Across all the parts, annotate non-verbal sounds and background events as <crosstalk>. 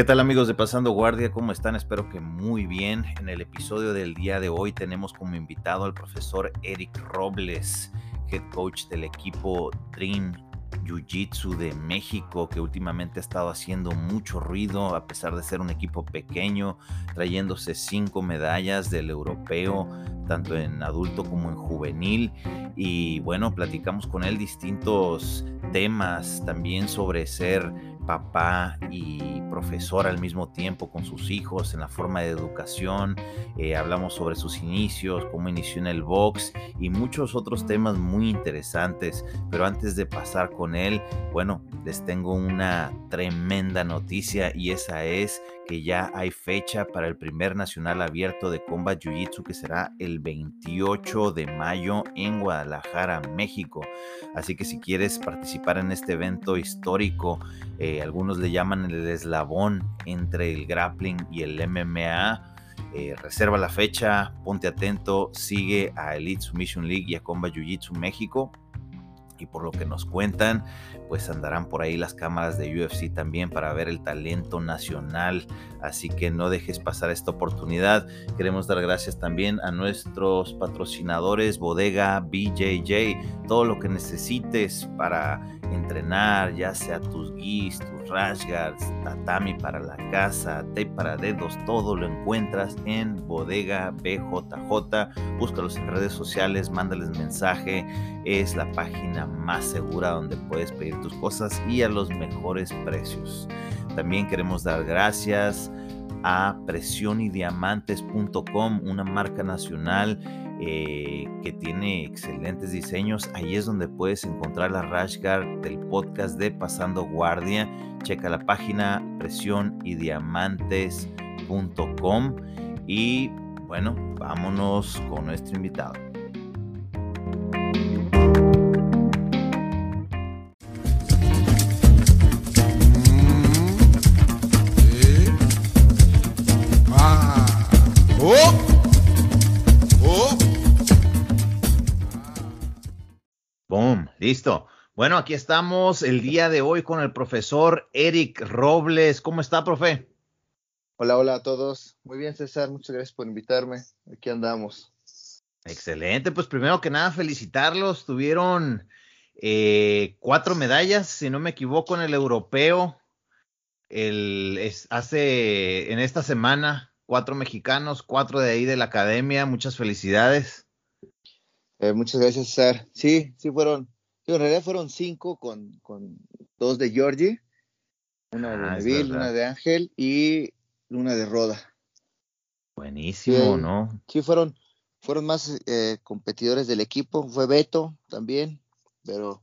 ¿Qué tal amigos de Pasando Guardia? ¿Cómo están? Espero que muy bien. En el episodio del día de hoy tenemos como invitado al profesor Eric Robles, head coach del equipo Dream Jiu-Jitsu de México, que últimamente ha estado haciendo mucho ruido, a pesar de ser un equipo pequeño, trayéndose cinco medallas del europeo, tanto en adulto como en juvenil. Y bueno, platicamos con él distintos temas también sobre ser papá y profesor al mismo tiempo con sus hijos en la forma de educación. Eh, hablamos sobre sus inicios, cómo inició en el box y muchos otros temas muy interesantes. Pero antes de pasar con él, bueno, les tengo una tremenda noticia y esa es que ya hay fecha para el primer nacional abierto de Combat Jiu-Jitsu que será el 28 de mayo en Guadalajara, México. Así que si quieres participar en este evento histórico, eh, algunos le llaman el eslabón entre el grappling y el MMA. Eh, reserva la fecha, ponte atento, sigue a Elite Submission League y a Combat Jiu-Jitsu México y por lo que nos cuentan, pues andarán por ahí las cámaras de UFC también para ver el talento nacional. Así que no dejes pasar esta oportunidad. Queremos dar gracias también a nuestros patrocinadores, Bodega BJJ, todo lo que necesites para entrenar, ya sea tus guis, tus rash guards, tatami para la casa, tape para dedos, todo lo encuentras en Bodega BJJ. Búscalos en redes sociales, mándales mensaje. Es la página más segura donde puedes pedir tus cosas y a los mejores precios. También queremos dar gracias a presionydiamantes.com, una marca nacional eh, que tiene excelentes diseños. Ahí es donde puedes encontrar la rash guard del podcast de Pasando Guardia. Checa la página presionydiamantes.com y bueno, vámonos con nuestro invitado. Listo. Bueno, aquí estamos el día de hoy con el profesor Eric Robles. ¿Cómo está, profe? Hola, hola a todos. Muy bien, César. Muchas gracias por invitarme. Aquí andamos. Excelente. Pues primero que nada, felicitarlos. Tuvieron eh, cuatro medallas, si no me equivoco, en el europeo. El, es, hace en esta semana, cuatro mexicanos, cuatro de ahí de la academia. Muchas felicidades. Eh, muchas gracias, César. Sí, sí fueron en realidad fueron cinco con, con dos de Georgie, una de ah, Neville, una de Ángel y una de Roda. Buenísimo, ¿no? Sí, fueron, fueron más eh, competidores del equipo. Fue Beto también, pero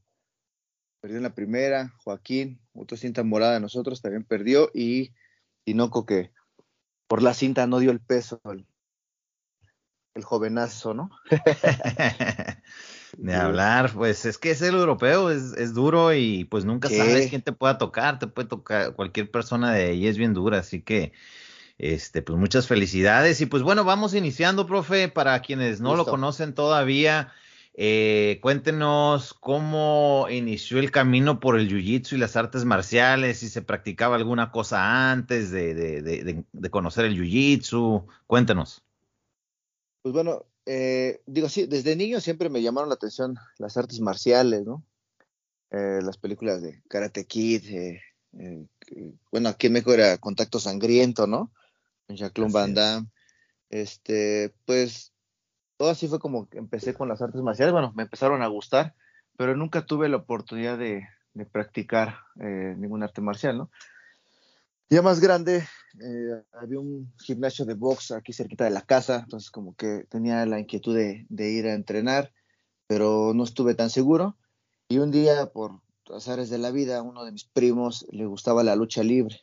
perdió en la primera. Joaquín, otro cinta morada de nosotros, también perdió. Y Tinoco, que por la cinta no dio el peso, el, el jovenazo, ¿no? <laughs> De hablar, pues es que es el europeo, es, es duro y pues nunca sabes quién te pueda tocar, te puede tocar cualquier persona de ahí, es bien dura, así que este, pues muchas felicidades y pues bueno, vamos iniciando, profe, para quienes no lo conocen todavía, eh, cuéntenos cómo inició el camino por el jiu-jitsu y las artes marciales, si se practicaba alguna cosa antes de, de, de, de conocer el jiu-jitsu, cuéntenos. Pues bueno, eh, digo, sí, desde niño siempre me llamaron la atención las artes marciales, ¿no? Eh, las películas de Karate Kid, eh, bueno, aquí en México era Contacto Sangriento, ¿no? Jacqueline Van Damme. Este, pues, todo así fue como que empecé con las artes marciales. Bueno, me empezaron a gustar, pero nunca tuve la oportunidad de, de practicar ningún arte marcial, ¿no? Ya más grande, eh, había un gimnasio de box aquí cerquita de la casa, entonces como que tenía la inquietud de, ir a entrenar, pero no estuve tan seguro. Y un día, por azares de la vida, uno de mis primos le gustaba la lucha libre.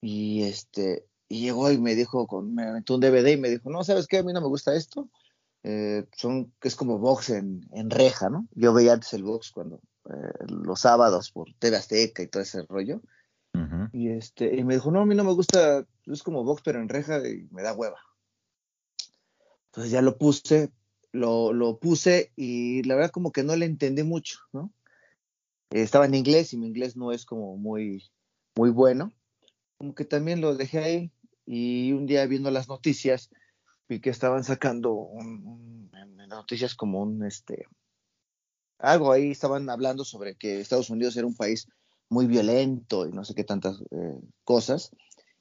Y este, y llegó y me dijo, con, me aventó un DVD y me dijo, no, ¿sabes qué? A mí no me gusta esto. Eh, son, es como box en, en, reja, ¿no? Yo veía antes el box cuando, eh, los sábados por TV Azteca y todo ese rollo y este, y me dijo, no, a mí no me gusta, es como box pero en reja y me da hueva. Entonces ya lo puse, lo, lo puse y la verdad como que no le entendí mucho, ¿no? estaba en inglés y mi inglés no es como muy, muy bueno. como que también lo dejé ahí y un día viendo las noticias vi que estaban sacando un, en noticias como un este algo ahí estaban hablando sobre que Estados Unidos era un país muy violento y no sé qué tantas eh, cosas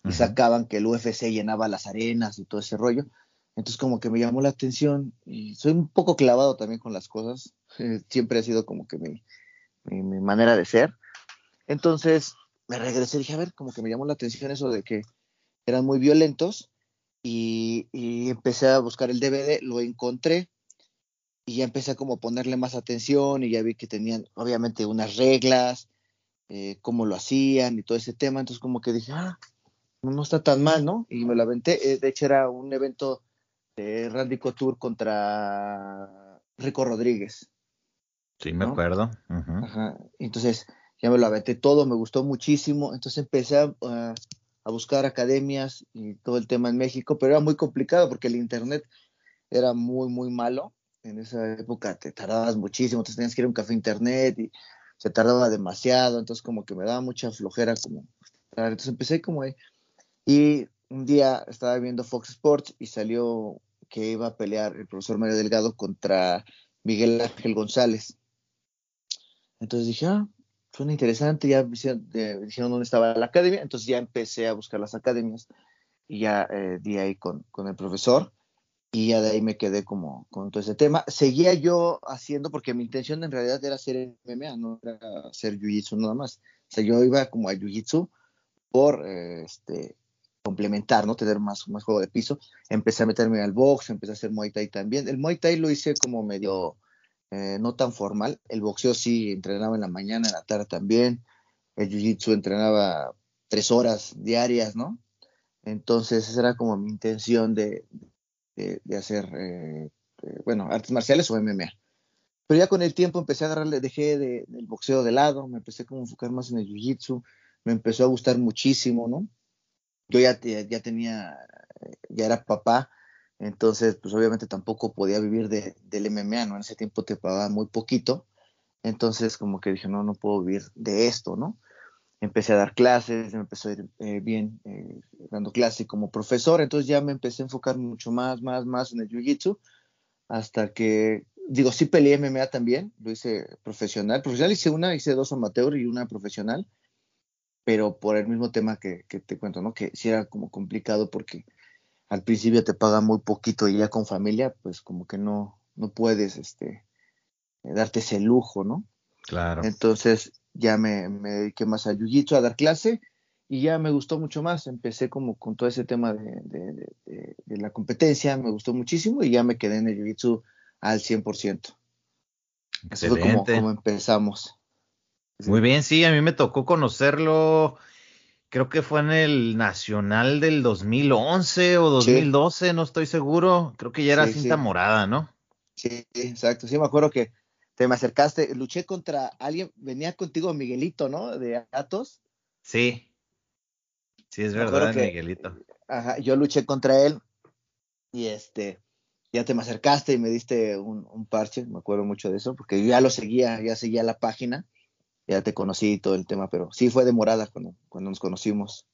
y sacaban que el UFC llenaba las arenas y todo ese rollo. Entonces como que me llamó la atención y soy un poco clavado también con las cosas. <laughs> Siempre ha sido como que mi, mi manera de ser. Entonces me regresé y dije, a ver, como que me llamó la atención eso de que eran muy violentos y, empecé a buscar el DVD, lo encontré y ya empecé a como ponerle más atención y ya vi que tenían obviamente unas reglas, eh, cómo lo hacían y todo ese tema, entonces como que dije, ah, no está tan mal, ¿no? Y me lo aventé, eh, de hecho era un evento de Randy Couture contra Rico Rodríguez. Sí, me acuerdo. Ajá. Entonces, ya me lo aventé todo, me gustó muchísimo, entonces empecé a, buscar academias y todo el tema en México, pero era muy complicado porque el internet era muy, muy malo. En esa época te tardabas muchísimo, entonces tenías que ir a un café internet y se tardaba demasiado, entonces como que me daba mucha flojera como entonces empecé como ahí. Y un día estaba viendo Fox Sports y salió que iba a pelear el profesor Mario Delgado contra Miguel Ángel González. Entonces dije, ah, suena interesante, ya dijeron dónde estaba la academia, entonces ya empecé a buscar las academias y ya eh, di ahí con, con, el profesor y ya de ahí me quedé como con todo ese tema. Seguía yo haciendo, porque mi intención en realidad era hacer MMA, no era hacer Jiu-Jitsu nada más. O sea, yo iba como a Jiu-Jitsu por eh, este, complementar, ¿no? Tener más, más juego de piso. Empecé a meterme al box, empecé a hacer Muay Thai también. El Muay Thai lo hice como medio eh, no tan formal. El boxeo sí entrenaba en la mañana, en la tarde también. El jiu-jitsu entrenaba tres horas diarias, ¿no? Entonces esa era como mi intención de, de, hacer, eh, eh, bueno, artes marciales o MMA. Pero ya con el tiempo empecé a agarrarle, dejé de, del boxeo de lado, me empecé a enfocar más en el jiu-jitsu, me empezó a gustar muchísimo, ¿no? Yo ya, ya tenía, ya era papá, entonces, pues obviamente tampoco podía vivir de, del MMA, ¿no? En ese tiempo te pagaban muy poquito. Entonces, como que dije, no, no puedo vivir de esto, ¿no? Empecé a dar clases, me empezó a ir eh, bien eh, dando clases como profesor, entonces ya me empecé a enfocar mucho más, más, más en el Jiu-Jitsu, hasta que, digo, sí peleé MMA también, lo hice profesional. Profesional hice una, hice dos amateur y una profesional, pero por el mismo tema que, que te cuento, ¿no? Que sí era como complicado porque al principio te paga muy poquito y ya con familia, pues como que no, no puedes este, darte ese lujo, ¿no? Claro. Entonces ya me, me dediqué más a Jiu-Jitsu, a dar clase, y ya me gustó mucho más. Empecé como con todo ese tema de, la competencia, me gustó muchísimo y ya me quedé en el Jiu-Jitsu al 100%. Así fue como, como empezamos. Muy bien, sí, a mí me tocó conocerlo creo que fue en el Nacional del 2011 o 2012, no estoy seguro. Creo que ya era cinta morada, ¿no? Sí, exacto. Sí, me acuerdo que te me acercaste, luché contra alguien, venía contigo Miguelito, ¿no? De Atos. Sí. Sí, es verdad, Miguelito. Ajá, yo luché contra él y este, ya te me acercaste y me diste un, un parche, me acuerdo mucho de eso, porque yo ya lo seguía, ya seguía la página ya te conocí y todo el tema, pero sí fue demorada cuando, cuando nos conocimos.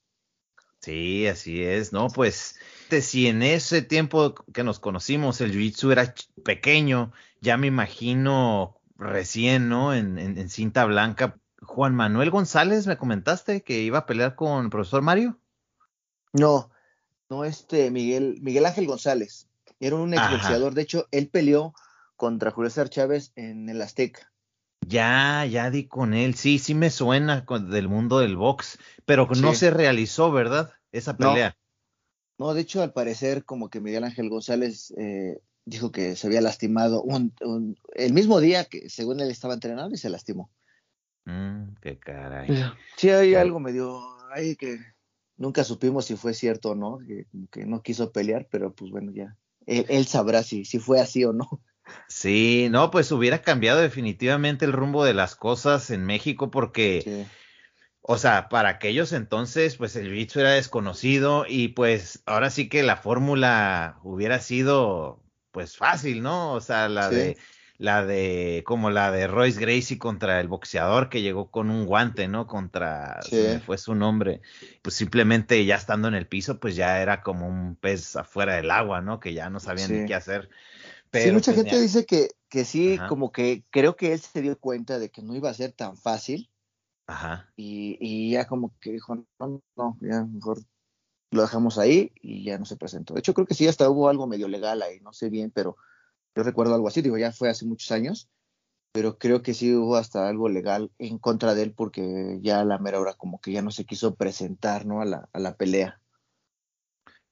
Sí, así es, ¿no? Pues si en ese tiempo que nos conocimos el Jiu-Jitsu era pequeño, ya me imagino recién, ¿no? En, en, cinta blanca. Juan Manuel González, me comentaste que iba a pelear con el profesor Mario. No, no, este Miguel, Miguel Ángel González. Era un exboxeador. De hecho, él peleó contra Julio César Chávez en el Azteca. Ya, ya di con él. Sí, sí me suena del mundo del box, pero no se realizó, ¿verdad? Esa pelea. No. de hecho, al parecer, como que Miguel Ángel González eh, dijo que se había lastimado el mismo día que según él estaba entrenando y se lastimó. Mm, qué caray. Sí, hay algo medio ahí que nunca supimos si fue cierto o no, que, no quiso pelear, pero pues bueno, ya. Él, él sabrá si, si fue así o no. Sí, no, pues hubiera cambiado definitivamente el rumbo de las cosas en México porque, o sea, para aquellos entonces, pues el bicho era desconocido y pues ahora sí que la fórmula hubiera sido, pues fácil, ¿no? O sea, la de la de, como la de Royce Gracie contra el boxeador que llegó con un guante, ¿no? Contra, fue su nombre, pues simplemente ya estando en el piso, pues ya era como un pez afuera del agua, ¿no? Que ya no sabían ni qué hacer. Pero, sí, mucha pues, gente dice que, que sí, como que creo que él se dio cuenta de que no iba a ser tan fácil. Ajá. Y, y ya como que dijo, no, no, ya mejor lo dejamos ahí y ya no se presentó. De hecho, creo que sí, hasta hubo algo medio legal ahí, no sé bien, pero yo recuerdo algo así, digo, ya fue hace muchos años, pero creo que sí hubo hasta algo legal en contra de él porque ya la mera hora como que ya no se quiso presentar, ¿no? A la, a la pelea.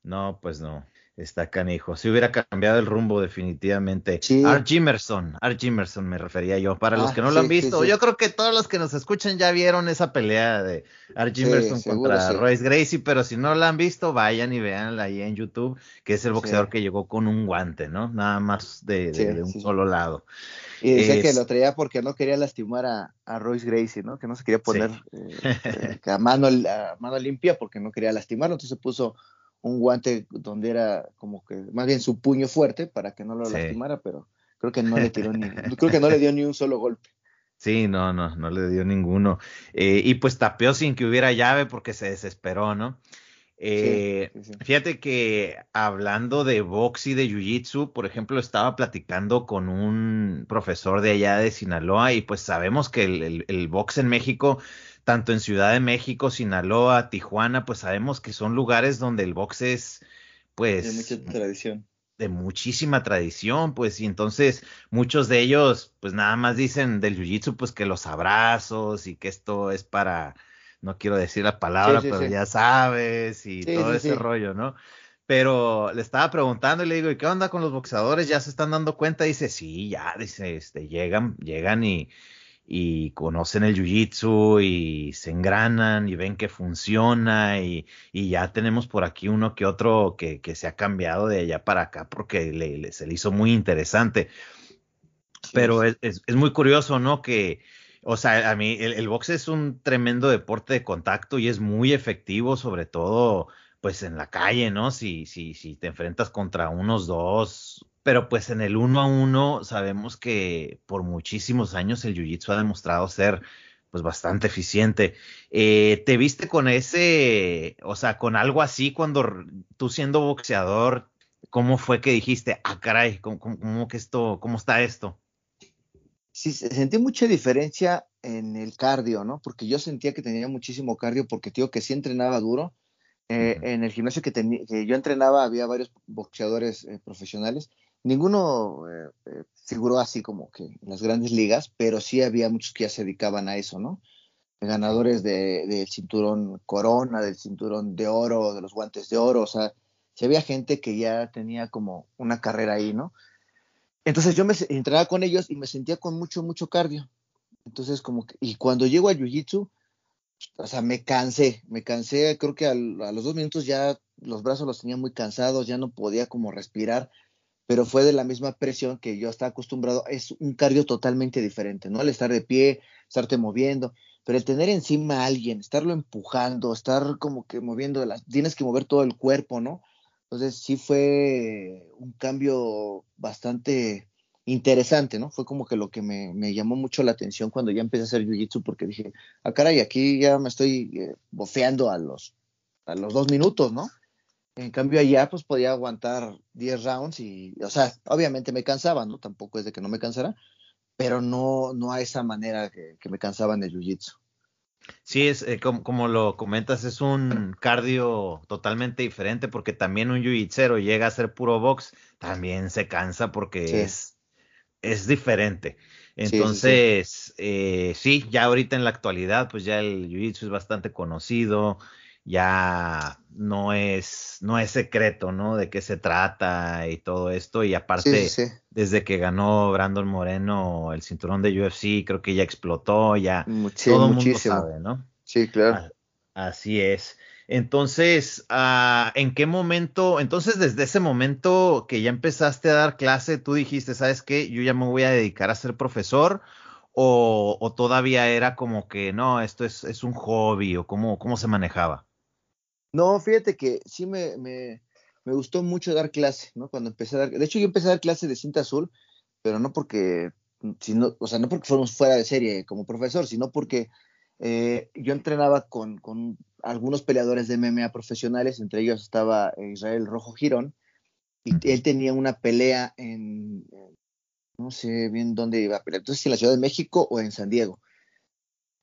No, pues no. Está canijo. Si hubiera cambiado el rumbo definitivamente. Sí. Art Jimerson, Art Jimerson me refería yo. Para los ah, que no lo han visto, yo creo que todos los que nos escuchan ya vieron esa pelea de Art Jimerson contra Royce Gracie, pero si no la han visto, vayan y veanla ahí en YouTube, que es el boxeador que llegó con un guante, ¿no? Nada más de, un solo lado. Y decía que lo traía porque no quería lastimar a, Royce Gracie, ¿no? Que no se quería poner eh, eh, a, mano, a mano limpia porque no quería lastimarlo, entonces puso un guante donde era como que más bien su puño fuerte para que no lo lastimara, pero creo que no le tiró ni, <laughs> creo que no le dio ni un solo golpe. Sí, no, no, no le dio ninguno. Eh, y pues tapeó sin que hubiera llave porque se desesperó, ¿no? Eh, fíjate que hablando de box y de jiu-jitsu, por ejemplo, estaba platicando con un profesor de allá de Sinaloa y pues sabemos que el, el box en México tanto en Ciudad de México, Sinaloa, Tijuana, pues sabemos que son lugares donde el box es, pues... De mucha tradición. De muchísima tradición, pues, y entonces muchos de ellos, pues nada más dicen del jiu-jitsu, pues que los abrazos y que esto es para, no quiero decir la palabra, pero ya sabes, y todo ese rollo, ¿no? pero le estaba preguntando y le digo, ¿y qué onda con los boxeadores? ¿Ya se están dando cuenta? dice, sí, ya, dice, este, llegan, llegan y, y conocen el jiu-jitsu y se engranan y ven que funciona y, ya tenemos por aquí uno que otro que, se ha cambiado de allá para acá porque le, se le hizo muy interesante. Pero es, muy curioso, ¿no? Que, o sea, a mí el, el box es un tremendo deporte de contacto y es muy efectivo, sobre todo pues en la calle, ¿no? Si, si, si te enfrentas contra unos dos pero pues en el uno a uno sabemos que por muchísimos años el jiu-jitsu ha demostrado ser pues bastante eficiente. Eh, ¿Te viste con ese, o sea, con algo así cuando tú siendo boxeador, cómo fue que dijiste, ah, caray, cómo, que esto, cómo está esto? Sí, sentí mucha diferencia en el cardio, ¿no? Porque yo sentía que tenía muchísimo cardio porque, tío, que sí entrenaba duro. Eh, en el gimnasio que, que, yo entrenaba había varios boxeadores eh, profesionales ninguno eh, eh, figuró así como que en las grandes ligas, pero sí había muchos que ya se dedicaban a eso, ¿no? Ganadores del cinturón corona, del cinturón de oro, de los guantes de oro, o sea, había gente que ya tenía como una carrera ahí, ¿no? Entonces yo me entrenaba con ellos y me sentía con mucho, mucho cardio. Entonces como que, y cuando llego a Jiu-Jitsu, o sea, me cansé, me cansé, creo que a los dos minutos ya los brazos los tenía muy cansados, ya no podía como respirar pero fue de la misma presión que yo estaba acostumbrado. Es un cardio totalmente diferente, ¿no? Al estar de pie, estarte moviendo, pero el tener encima a alguien, estarlo empujando, estar como que moviendo, las, tienes que mover todo el cuerpo, ¿no? Entonces sí fue un cambio bastante interesante, ¿no? Fue como que lo que me, me llamó mucho la atención cuando ya empecé a hacer jiu-jitsu, porque dije, ah, caray, aquí ya me estoy eh, bofeando a los, a los dos minutos, ¿no? En cambio allá pues podía aguantar 10 rounds y, o sea, obviamente me cansaba, ¿no? Tampoco es de que no me cansara, pero no, no a esa manera que, me cansaba en el jiu-jitsu. Sí, es eh, como, lo comentas, es un cardio totalmente diferente porque también un jiu-jitsero llega a ser puro box, también se cansa porque es, es diferente. Entonces, sí, eh, sí, ya ahorita en la actualidad, pues ya el jiu-jitsu es bastante conocido, ya no es, no es secreto, ¿no? De qué se trata y todo esto. Y aparte, desde que ganó Brandon Moreno el cinturón de UFC, creo que ya explotó, ya todo el mundo sabe, ¿no? Sí, claro. así es. Entonces, ah, ¿en qué momento? Entonces, desde ese momento que ya empezaste a dar clase, tú dijiste, ¿sabes qué? Yo ya me voy a dedicar a ser profesor. O, o todavía era como que no, esto es, es un hobby, o cómo, cómo se manejaba. No, fíjate que sí me, me, me, gustó mucho dar clase, ¿no? Cuando empecé a dar, de hecho yo empecé a dar clase de cinta azul, pero no porque, sino, o sea, no porque fuéramos fuera de serie como profesor, sino porque eh, yo entrenaba con, con, algunos peleadores de MMA profesionales, entre ellos estaba Israel Rojo Girón, y él tenía una pelea en, no sé bien dónde iba a pelear, entonces si en la Ciudad de México o en San Diego.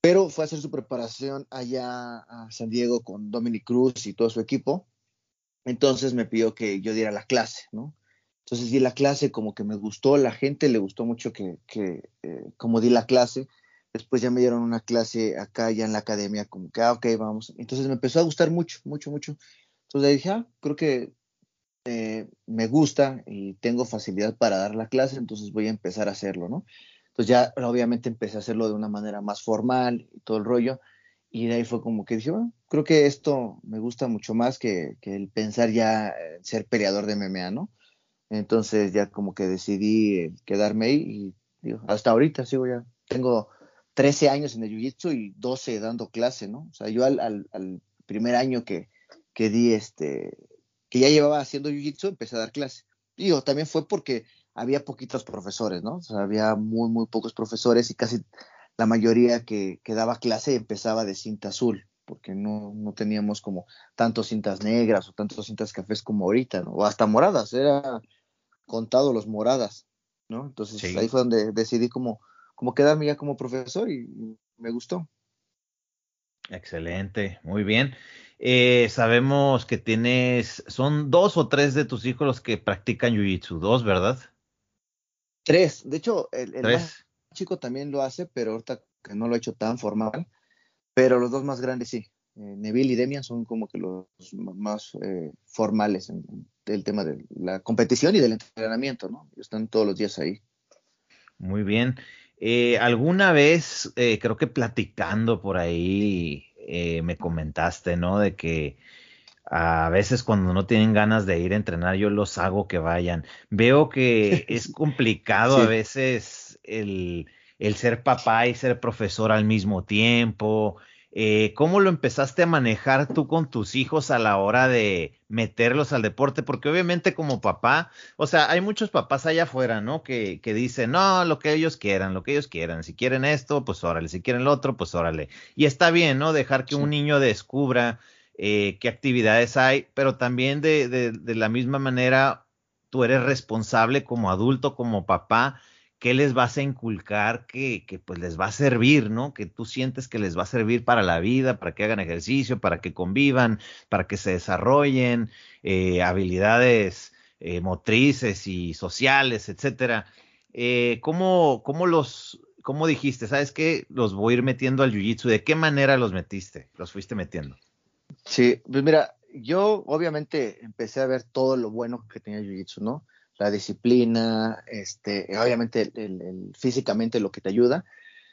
Pero fue a hacer su preparación allá a San Diego con Dominic Cruz y todo su equipo. Entonces me pidió que yo diera la clase, ¿no? Entonces di la clase, como que me gustó, la gente le gustó mucho que, que eh, como di la clase. Después ya me dieron una clase acá ya en la academia, como que, ah, ok, vamos. Entonces me empezó a gustar mucho, mucho, mucho. Entonces dije, ah, creo que eh, me gusta y tengo facilidad para dar la clase, entonces voy a empezar a hacerlo, ¿no? Entonces ya obviamente empecé a hacerlo de una manera más formal y todo el rollo. Y de ahí fue como que dije, bueno, creo que esto me gusta mucho más que, que el pensar ya ser peleador de MMA, ¿no? Entonces ya como que decidí quedarme ahí y digo, hasta ahorita sigo ya, tengo 13 años en el Jiu-Jitsu y 12 dando clase, ¿no? O sea, yo al, al, primer año que, que, di este, que ya llevaba haciendo Jiu-Jitsu, empecé a dar clase. Digo, también fue porque había poquitos profesores, ¿no? O sea, había muy, muy pocos profesores y casi la mayoría que, que daba clase empezaba de cinta azul, porque no, no teníamos como tantos cintas negras o tantos cintas cafés como ahorita, ¿no? O hasta moradas, era contado los moradas, ¿no? Entonces ahí fue donde decidí como, como quedarme ya como profesor y me gustó. Excelente, muy bien. Eh, sabemos que tienes, son dos o tres de tus hijos los que practican Jiu-Jitsu, dos, ¿verdad? Tres, de hecho, el, más chico también lo hace, pero ahorita que no lo ha hecho tan formal, pero los dos más grandes sí. Eh, Neville y Demian son como que los más eh, formales en, el tema de la competición y del entrenamiento, ¿no? Están todos los días ahí. Muy bien. Eh, alguna vez, creo que platicando por ahí, me comentaste, ¿no? De que a veces cuando no tienen ganas de ir a entrenar, yo los hago que vayan. Veo que es <laughs> complicado a veces el, el, ser papá y ser profesor al mismo tiempo. Eh, ¿Cómo lo empezaste a manejar tú con tus hijos a la hora de meterlos al deporte? Porque obviamente como papá, o sea, hay muchos papás allá afuera, ¿no? Que, que dicen, no, lo que ellos quieran, lo que ellos quieran. Si quieren esto, pues órale. Si quieren lo otro, pues órale. Y está bien, ¿no? Dejar que un niño descubra eh, qué actividades hay, pero también de, de, la misma manera tú eres responsable como adulto, como papá, qué les vas a inculcar que, que, pues les va a servir, ¿no? Que tú sientes que les va a servir para la vida, para que hagan ejercicio, para que convivan, para que se desarrollen eh, habilidades eh, motrices y sociales, etcétera. ¿cómo, ¿Cómo los, cómo dijiste? ¿Sabes qué? Los voy a ir metiendo al jiu-jitsu. ¿De qué manera los metiste? Los fuiste metiendo. Sí, pues mira, yo obviamente empecé a ver todo lo bueno que tenía Jiu-Jitsu, ¿no? La disciplina, este, obviamente el, físicamente lo que te ayuda.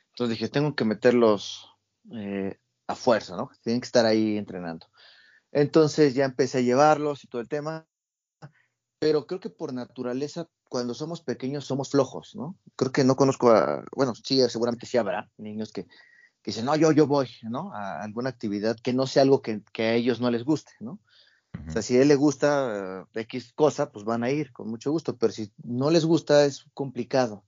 Entonces dije, tengo que meterlos eh, a fuerza, ¿no? Tienen que estar ahí entrenando. Entonces ya empecé a llevarlos y todo el tema. Pero creo que por naturaleza, cuando somos pequeños, somos flojos, ¿no? Creo que no conozco a, bueno, sí, seguramente sí habrá niños que que dicen, no, yo, yo voy, ¿no? A alguna actividad que no sea algo que, a ellos no les guste, ¿no? O sea, si a él le gusta eh, X cosa, pues van a ir con mucho gusto, pero si no les gusta es complicado.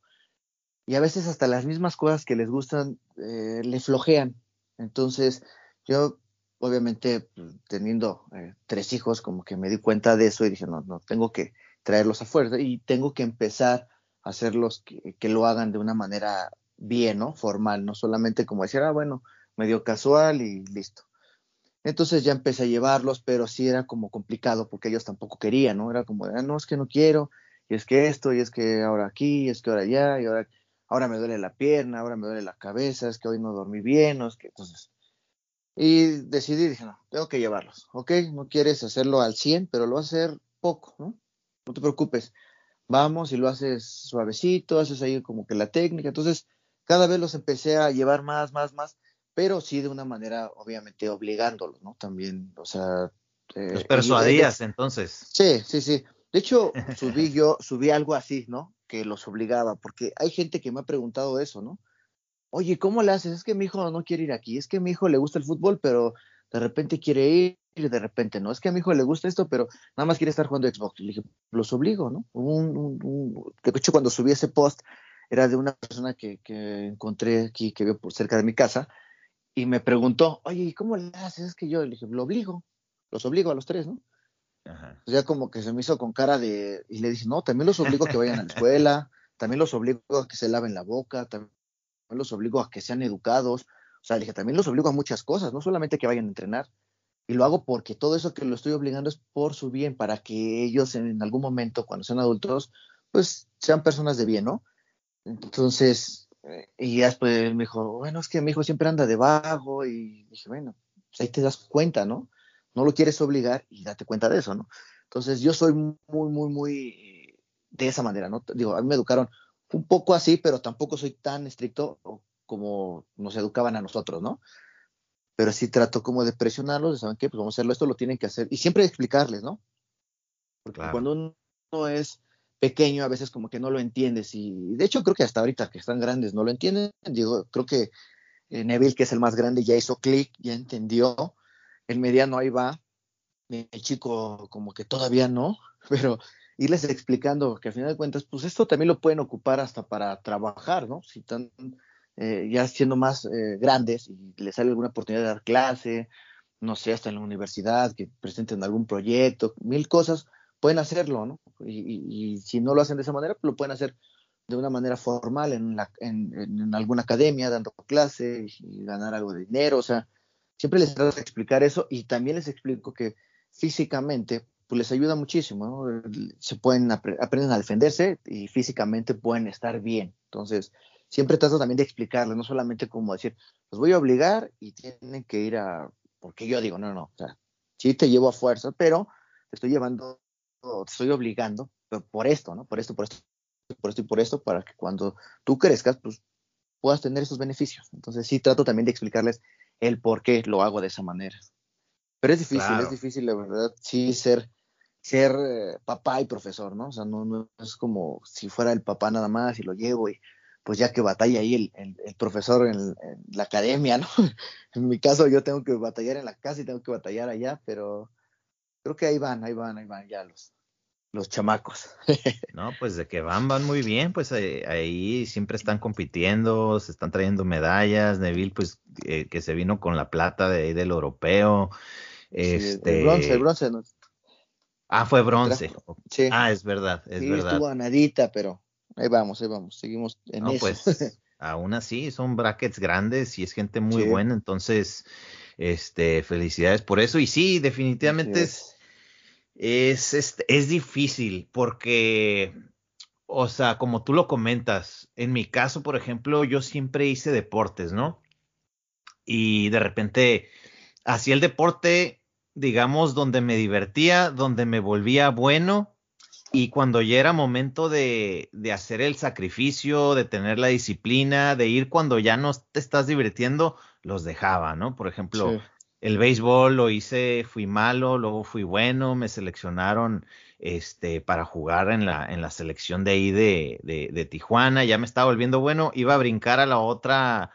Y a veces hasta las mismas cosas que les gustan eh, le flojean. Entonces, yo obviamente pues, teniendo eh, tres hijos, como que me di cuenta de eso y dije, no, no, tengo que traerlos a fuerza y tengo que empezar a hacerlos que, que lo hagan de una manera bien, ¿no? Formal, no solamente como decir, ah, bueno, medio casual y listo. Entonces ya empecé a llevarlos, pero sí era como complicado porque ellos tampoco querían, ¿no? Era como, ah, no, es que no quiero, y es que esto, y es que ahora aquí, y es que ahora allá, y ahora, ahora me duele la pierna, ahora me duele la cabeza, es que hoy no dormí bien, ¿no? Es que entonces. Y decidí, dije, no, tengo que llevarlos, ¿ok? No quieres hacerlo al 100, pero lo vas a hacer poco, ¿no? No te preocupes. Vamos y lo haces suavecito, haces ahí como que la técnica. Entonces, cada vez los empecé a llevar más, más, más, pero sí de una manera, obviamente, obligándolos, ¿no? También, o sea... Eh, los persuadías, entonces. Sí, sí, sí. De hecho, <laughs> subí yo, subí algo así, ¿no? Que los obligaba, porque hay gente que me ha preguntado eso, ¿no? Oye, ¿cómo le haces? Es que mi hijo no quiere ir aquí, es que mi hijo le gusta el fútbol, pero de repente quiere ir de repente, ¿no? Es que a mi hijo le gusta esto, pero nada más quiere estar jugando Xbox. Y le dije, los obligo, ¿no? Un, de hecho, cuando subí ese post, era de una persona que, que encontré aquí, que veo por cerca de mi casa, y me preguntó, oye, ¿y cómo le haces? Es que yo le dije, lo obligo, los obligo a los tres, ¿no? Ajá. ya como que se me hizo con cara de, y le dije, no, también los obligo a que vayan a la escuela, también los obligo a que se laven la boca, también los obligo a que sean educados, o sea, le dije, también los obligo a muchas cosas, no solamente que vayan a entrenar. Y lo hago porque todo eso que lo estoy obligando es por su bien, para que ellos en algún momento, cuando sean adultos, pues sean personas de bien, ¿no? Entonces, eh, y ya después me dijo, bueno, es que mi hijo siempre anda de vago, y dije, bueno, pues ahí te das cuenta, ¿no? No lo quieres obligar y date cuenta de eso, ¿no? Entonces, yo soy muy, muy, muy de esa manera, ¿no? Digo, a mí me educaron un poco así, pero tampoco soy tan estricto como nos educaban a nosotros, ¿no? Pero sí trato como de presionarlos, de saben qué, pues vamos a hacerlo, esto lo tienen que hacer. Y siempre explicarles, ¿no? Porque cuando uno es pequeño, a veces como que no lo entiendes. Y de hecho, creo que hasta ahorita que están grandes no lo entienden. Digo, creo que eh, Neville, que es el más grande, ya hizo clic, ya entendió. El mediano ahí va. El chico como que todavía no, <laughs> pero irles explicando que al final de cuentas, pues esto también lo pueden ocupar hasta para trabajar, ¿no? Si están eh, ya siendo más eh, grandes y les sale alguna oportunidad de dar clase, no sé, hasta en la universidad, que presenten algún proyecto, mil cosas, pueden hacerlo, ¿no? Y, si no lo hacen de esa manera, pues lo pueden hacer de una manera formal en, la, en, alguna academia, dando clase y, ganar algo de dinero, o sea, siempre les trato de explicar eso y también les explico que físicamente pues les ayuda muchísimo, ¿no? Se pueden, aprenden a defenderse y físicamente pueden estar bien. Entonces, siempre trato también de explicarles, no solamente como decir, los voy a obligar y tienen que ir a, porque yo digo, no, no, o sea, sí te llevo a fuerza, pero te estoy llevando, te estoy obligando por esto, ¿no? Por esto, por esto, por esto y por esto, para que cuando tú crezcas, pues puedas tener esos beneficios. Entonces sí trato también de explicarles el por qué lo hago de esa manera. Pero es difícil, es difícil, la verdad, sí ser ser eh, papá y profesor, ¿no? O sea, no, no es como si fuera el papá nada más y lo llevo y pues ya que batalla ahí el, el, profesor en, la academia, ¿no? <laughs> en mi caso yo tengo que batallar en la casa y tengo que batallar allá, pero creo que ahí van, ahí van, ahí van ya los, los chamacos. <laughs> no, pues de que van, van muy bien, pues eh, ahí, siempre están compitiendo, se están trayendo medallas, Neville pues eh, que se vino con la plata de ahí del europeo. Este... el bronce, el bronce. Ah, fue bronce. Sí. Ah, es verdad, es sí, verdad. Estuvo a nadita, pero Ahí vamos, ahí vamos, seguimos en no, Pues <laughs> aún así son brackets grandes y es gente muy buena, entonces, este, felicidades por eso. Y sí, definitivamente es, es, es, es difícil porque, o sea, como tú lo comentas, en mi caso, por ejemplo, yo siempre hice deportes, ¿no? Y de repente hacía el deporte, digamos, donde me divertía, donde me volvía bueno y cuando ya era momento de, de, hacer el sacrificio, de tener la disciplina, de ir cuando ya no te estás divirtiendo, los dejaba, ¿no? Por ejemplo, el béisbol lo hice, fui malo, luego fui bueno, me seleccionaron este, para jugar en la, en la selección de ahí de, Tijuana, ya me estaba volviendo bueno, iba a brincar a la otra,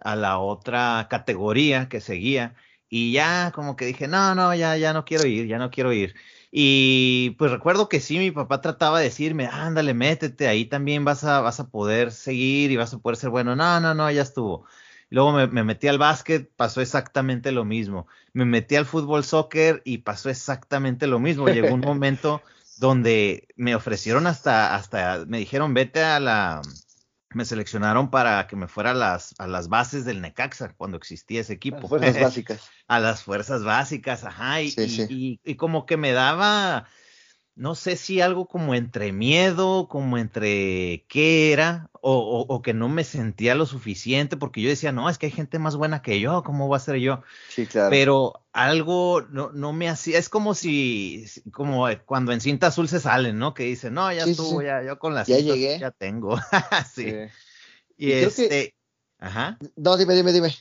a la otra categoría que seguía, y ya como que dije, no, no, ya, ya no quiero ir, ya no quiero ir. Y pues recuerdo que sí, mi papá trataba de decirme, ándale, métete, ahí también vas a, vas a poder seguir y vas a poder ser bueno. No, no, no, ya estuvo. Luego me, me, metí al básquet, pasó exactamente lo mismo. Me metí al fútbol soccer y pasó exactamente lo mismo. Llegó un <laughs> momento donde me ofrecieron hasta, hasta, me dijeron, vete a la, me seleccionaron para que me fuera a las, a las bases del Necaxa cuando existía ese equipo. A las fuerzas <laughs> básicas. a las fuerzas básicas, ajá. Y, y, y, como que me daba, no sé si algo como entre miedo, como entre qué era, o, o, que no me sentía lo suficiente, porque yo decía, no, es que hay gente más buena que yo, ¿cómo voy a ser yo? Sí, claro. Pero algo no, no me hacía, es como si, como cuando en cinta azul se salen, ¿no? Que dicen, no, ya estuvo, ya, yo con las ya llegué. ya tengo. <laughs> sí. Y, este, ajá. No, dime, dime, dime.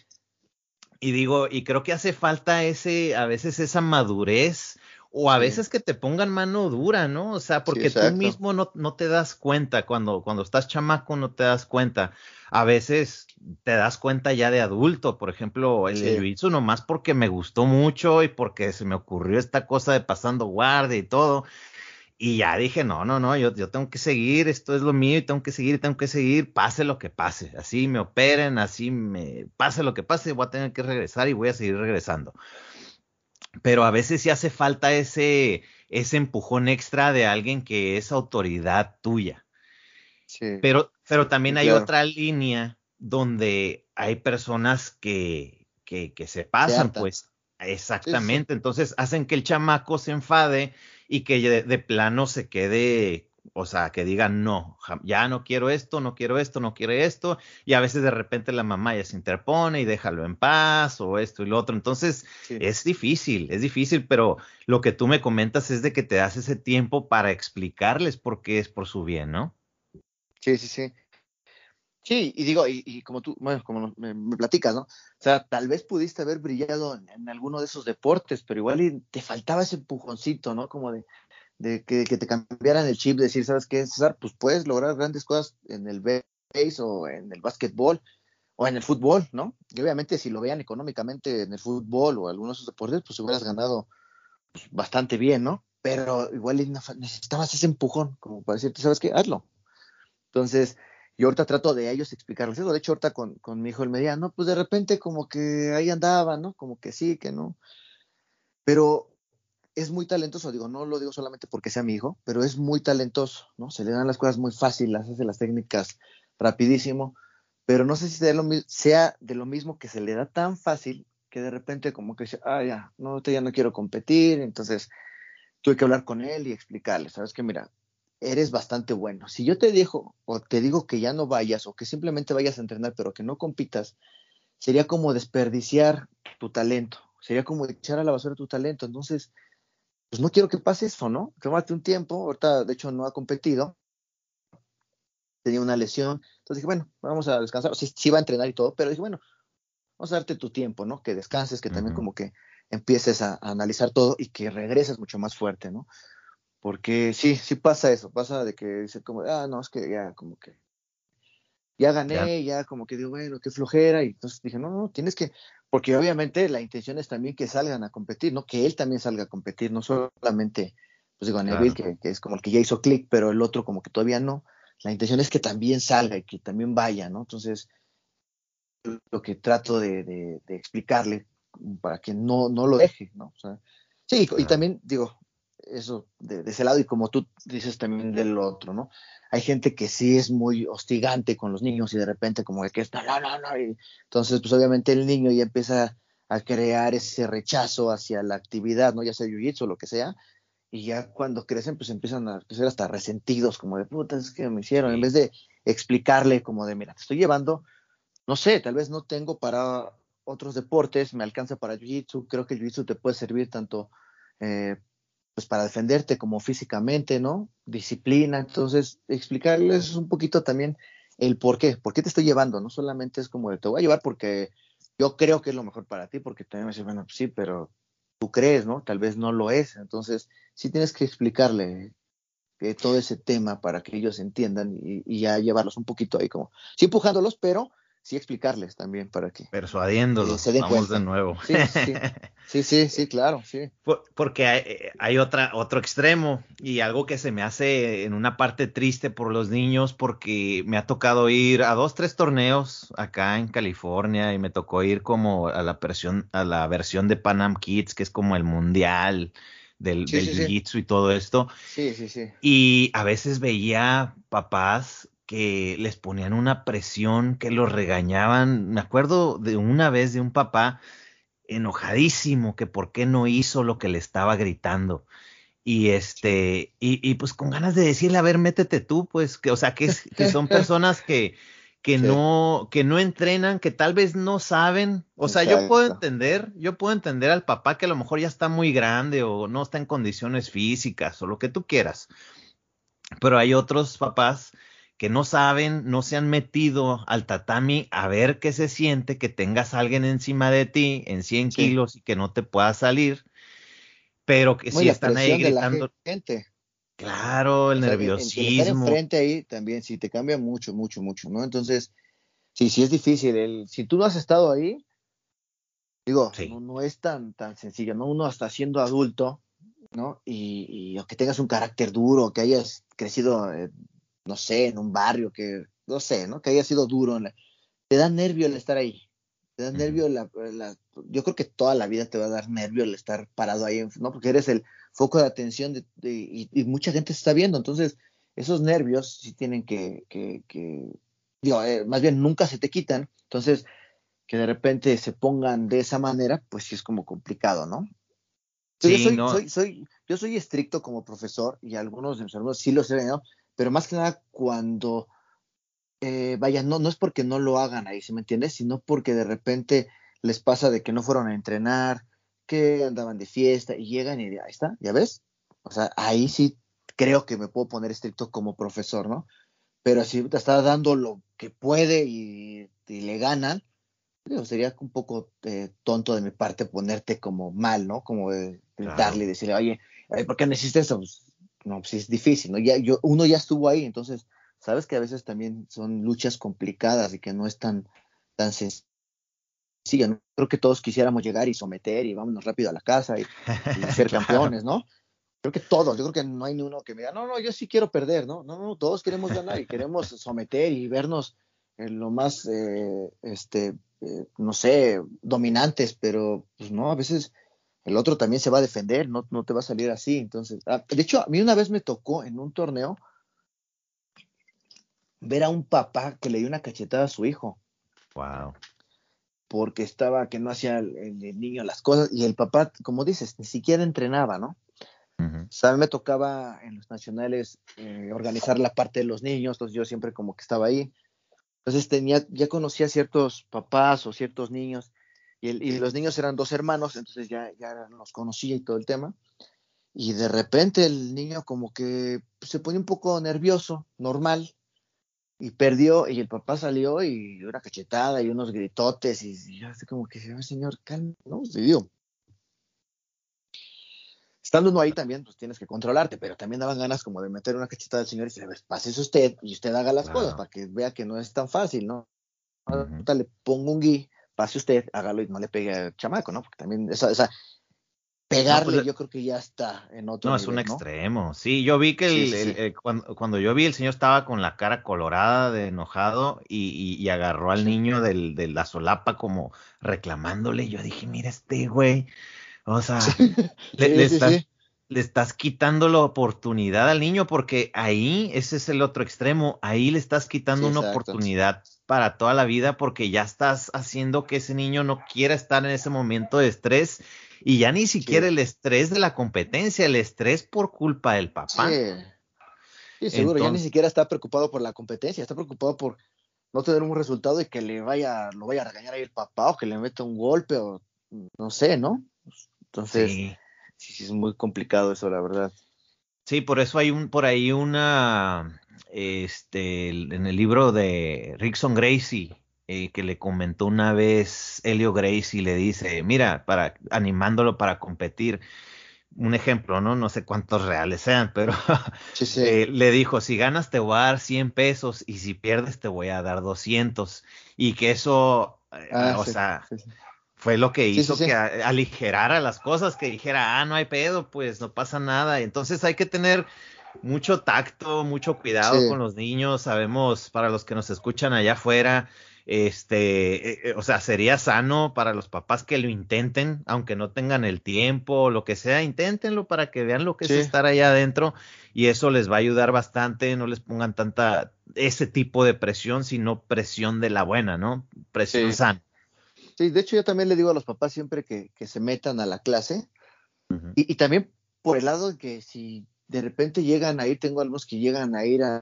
Y digo, y creo que hace falta ese, a veces esa madurez o a veces que te pongan mano dura, ¿no? O sea, porque tú mismo no, no, te das cuenta, cuando, cuando estás chamaco no te das cuenta. A veces te das cuenta ya de adulto, por ejemplo, el sí. jiu nomás porque me gustó mucho y porque se me ocurrió esta cosa de pasando guardia y todo. Y ya dije, no, no, no, yo, yo tengo que seguir, esto es lo mío y tengo que seguir, tengo que seguir, pase lo que pase. Así me operen, así me pase lo que pase, voy a tener que regresar y voy a seguir regresando pero a veces sí hace falta ese, ese empujón extra de alguien que es autoridad tuya. Sí, pero, pero también hay otra línea donde hay personas que, que, que se pasan, pues. Exactamente. Entonces hacen que el chamaco se enfade y que de, plano se quede o sea, que digan, no, ya no quiero esto, no quiero esto, no quiero esto, y a veces de repente la mamá ya se interpone y déjalo en paz, o esto y lo otro. Entonces, es difícil, es difícil, pero lo que tú me comentas es de que te das ese tiempo para explicarles por qué es por su bien, ¿no? Sí, sí, sí. Sí, y digo, y, como tú, bueno, como me, platicas, ¿no? O sea, tal vez pudiste haber brillado en, en, alguno de esos deportes, pero igual te faltaba ese empujoncito, ¿no? Como de, de que, te cambiaran el chip, decir, ¿sabes qué, César? Pues puedes lograr grandes cosas en el base o en el básquetbol o en el fútbol, ¿no? Y obviamente si lo vean económicamente en el fútbol o algunos deportes, pues hubieras ganado pues, bastante bien, ¿no? Pero igual necesitabas ese empujón, como para decirte, ¿sabes qué? Hazlo. Entonces, yo ahorita trato de ellos explicarles. De hecho, ahorita con, con mi hijo el mediano, pues de repente como que ahí andaba, ¿no? Como que sí, que no. Pero es muy talentoso, digo, no lo digo solamente porque sea mi hijo, pero es muy talentoso, ¿no? Se le dan las cosas muy fáciles, hace las técnicas rapidísimo, pero no sé si sea, de lo mismo que se le da tan fácil que de repente como que ah, ya, no, ya no quiero competir, entonces tuve que hablar con él y explicarle, sabes que mira, eres bastante bueno. Si yo te digo o te digo que ya no vayas o que simplemente vayas a entrenar pero que no compitas, sería como desperdiciar tu talento, sería como echar a la basura tu talento. Entonces, pues no quiero que pase eso, ¿no? Tómate un tiempo, ahorita de hecho no ha competido, tenía una lesión, entonces dije, bueno, vamos a descansar, sí, sí va a entrenar y todo, pero dije, bueno, vamos a darte tu tiempo, ¿no? Que descanses, que también como que empieces a, analizar todo y que regreses mucho más fuerte, ¿no? Porque sí, sí pasa eso, pasa de que dice como, ah, no, es que ya como que ya gané, ya. como que digo, bueno, qué flojera, y entonces dije, no, no, tienes que, porque obviamente la intención es también que salgan a competir, ¿no? Que él también salga a competir, no solamente, pues digo, Neville, que, es como el que ya hizo clic, pero el otro como que todavía no. La intención es que también salga y que también vaya, ¿no? Entonces, lo que trato de, de, explicarle para que no, no lo deje, ¿no? O sea, sí, y también digo, eso de, de, ese lado y como tú dices también del otro, ¿no? hay gente que sí es muy hostigante con los niños y de repente como que está, no, no, no. Y entonces, pues obviamente el niño ya empieza a crear ese rechazo hacia la actividad, ¿no? Ya sea jiu-jitsu o lo que sea. Y ya cuando crecen, pues empiezan a ser hasta resentidos, como de puta, es que me hicieron. En vez de explicarle como de, mira, te estoy llevando, no sé, tal vez no tengo para otros deportes, me alcanza para jiu-jitsu. Creo que el jiu-jitsu te puede servir tanto eh, pues para defenderte como físicamente, ¿no? Disciplina, entonces explicarles un poquito también el por qué, por qué te estoy llevando, no solamente es como te voy a llevar porque yo creo que es lo mejor para ti, porque también me dice, bueno, pues sí, pero tú crees, ¿no? Tal vez no lo es, entonces sí tienes que explicarle que todo ese tema para que ellos entiendan y, y ya llevarlos un poquito ahí como, sí empujándolos, pero sí explicarles también para que persuadiéndolos se vamos de nuevo. Sí sí, sí sí claro sí. Porque hay, eh, hay, otra otro extremo y algo que se me hace en una parte triste por los niños porque me ha tocado ir a dos tres torneos acá en California y me tocó ir como a la versión a la versión de Panam Kids que es como el mundial del, jiu y todo esto. Sí, sí, sí. Y a veces veía papás que les ponían una presión, que los regañaban. Me acuerdo de una vez de un papá enojadísimo que por qué no hizo lo que le estaba gritando. Y este, y, y pues con ganas de decirle, a ver, métete tú, pues, que, o sea, que, que son <laughs> personas que, que no, que no entrenan, que tal vez no saben. O sea, yo puedo entender, yo puedo entender al papá que a lo mejor ya está muy grande o no está en condiciones físicas o lo que tú quieras. Pero hay otros papás que no saben, no se han metido al tatami a ver qué se siente que tengas a alguien encima de ti en 100 kilos y que no te pueda salir. pero que si están ahí gritando. gente. Claro, el nerviosismo. El enfrente ahí también sí te cambia mucho, mucho, mucho, ¿no? Entonces, sí, sí es difícil. El, si tú no has estado ahí, digo, no, es tan, tan sencillo, ¿no? Uno hasta siendo adulto, ¿no? Y, y que tengas un carácter duro, que hayas crecido, eh, no sé, en un barrio, que, no sé, ¿no? Que haya sido duro. te da nervio el estar ahí. Te da nervio la, yo creo que toda la vida te va a dar nervio el estar parado ahí, ¿no? Porque eres el foco de atención de, y, mucha gente se está viendo. Entonces, esos nervios sí tienen que, que, digo, eh, más bien nunca se te quitan. Entonces, que de repente se pongan de esa manera, pues sí es como complicado, ¿no? Sí, yo, soy, soy, yo soy estricto como profesor y algunos de mis alumnos sí lo sé, ¿no? Pero más que nada cuando eh, vaya, no, no es porque no lo hagan ahí, ¿sí me entiendes? Sino porque de repente les pasa de que no fueron a entrenar, que andaban de fiesta y llegan y ahí está, ¿ya ves? O sea, ahí sí creo que me puedo poner estricto como profesor, ¿no? Pero si te está dando lo que puede y, le ganan, sería un poco eh, tonto de mi parte ponerte como mal, ¿no? Como gritarle y decirle, oye, ¿por qué no hiciste eso? Pues, no, pues es difícil, ¿no? Ya, yo, uno ya estuvo ahí, entonces sabes que a veces también son luchas complicadas y que no es tan, tan sencillo. Creo que todos quisiéramos llegar y someter y vámonos rápido a la casa y, ser <laughs> campeones, ¿no? Creo que todos, yo creo que no hay ni uno que me diga, no, no, yo sí quiero perder, ¿no? No, no, todos queremos ganar y queremos someter y vernos en lo más, eh, este, eh, no sé, dominantes, pero pues no, a veces el otro también se va a defender, no, no te va a salir así. Entonces, ah, de hecho, a mí una vez me tocó en un torneo ver a un papá que le dio una cachetada a su hijo. Wow. Porque estaba que no hacía el, niño las cosas y el papá, como dices, ni siquiera entrenaba, ¿no? a mí me tocaba en los nacionales eh, organizar la parte de los niños, entonces yo siempre como que estaba ahí. Entonces tenía, ya conocía ciertos papás o ciertos niños y, y los niños eran dos hermanos, entonces ya, ya los conocía y todo el tema. Y de repente el niño como que se pone un poco nervioso, normal, y perdió y el papá salió y una cachetada y unos gritotes y, yo así como que señor calma no se dio estando uno ahí también pues tienes que controlarte pero también daban ganas como de meter una cachetada al señor y decirle pase usted y usted haga las cosas para que vea que no es tan fácil no le pongo un gui pase usted hágalo y no le pegue al chamaco no porque también esa, esa pegarle pues, yo creo que ya está en otro no es un extremo. Sí yo vi que cuando, yo vi el señor estaba con la cara colorada de enojado y, agarró al niño del, de la solapa como reclamándole. Yo dije mira este güey o sea le, <laughs> estás, quitando la oportunidad al niño porque ahí ese es el otro extremo ahí le estás quitando una oportunidad para toda la vida porque ya estás haciendo que ese niño no quiera estar en ese momento de estrés y ya ni siquiera el estrés de la competencia, el estrés por culpa del papá. Sí, seguro, ya ni siquiera está preocupado por la competencia, está preocupado por no tener un resultado y que le vaya, lo vaya a regañar ahí el papá o que le meta un golpe o no sé, ¿no? Entonces, sí, sí, es muy complicado eso, la verdad. Sí, por eso hay un, por ahí una, este, en el libro de Rickson Gracie, eh, que le comentó una vez Helio Grace y le dice, mira, para animándolo para competir, un ejemplo, ¿no? No sé cuántos reales sean, pero <laughs> eh, le dijo, si ganas te voy a dar 100 pesos y si pierdes te voy a dar 200. Y que eso, eh, ah, o sea, fue lo que hizo que aligerara las cosas, que dijera, ah, no hay pedo, pues no pasa nada. Entonces hay que tener mucho tacto, mucho cuidado con los niños. Sabemos, para los que nos escuchan allá afuera, este, eh, eh, o sea, sería sano para los papás que lo intenten, aunque no tengan el tiempo o lo que sea, inténtenlo para que vean lo que es estar allá adentro y eso les va a ayudar bastante, no les pongan tanta ese tipo de presión, sino presión de la buena, ¿no? Presión sana. Sí, de hecho yo también le digo a los papás siempre que, se metan a la clase y, también por el lado de que si de repente llegan a ir, tengo algunos que llegan a ir a,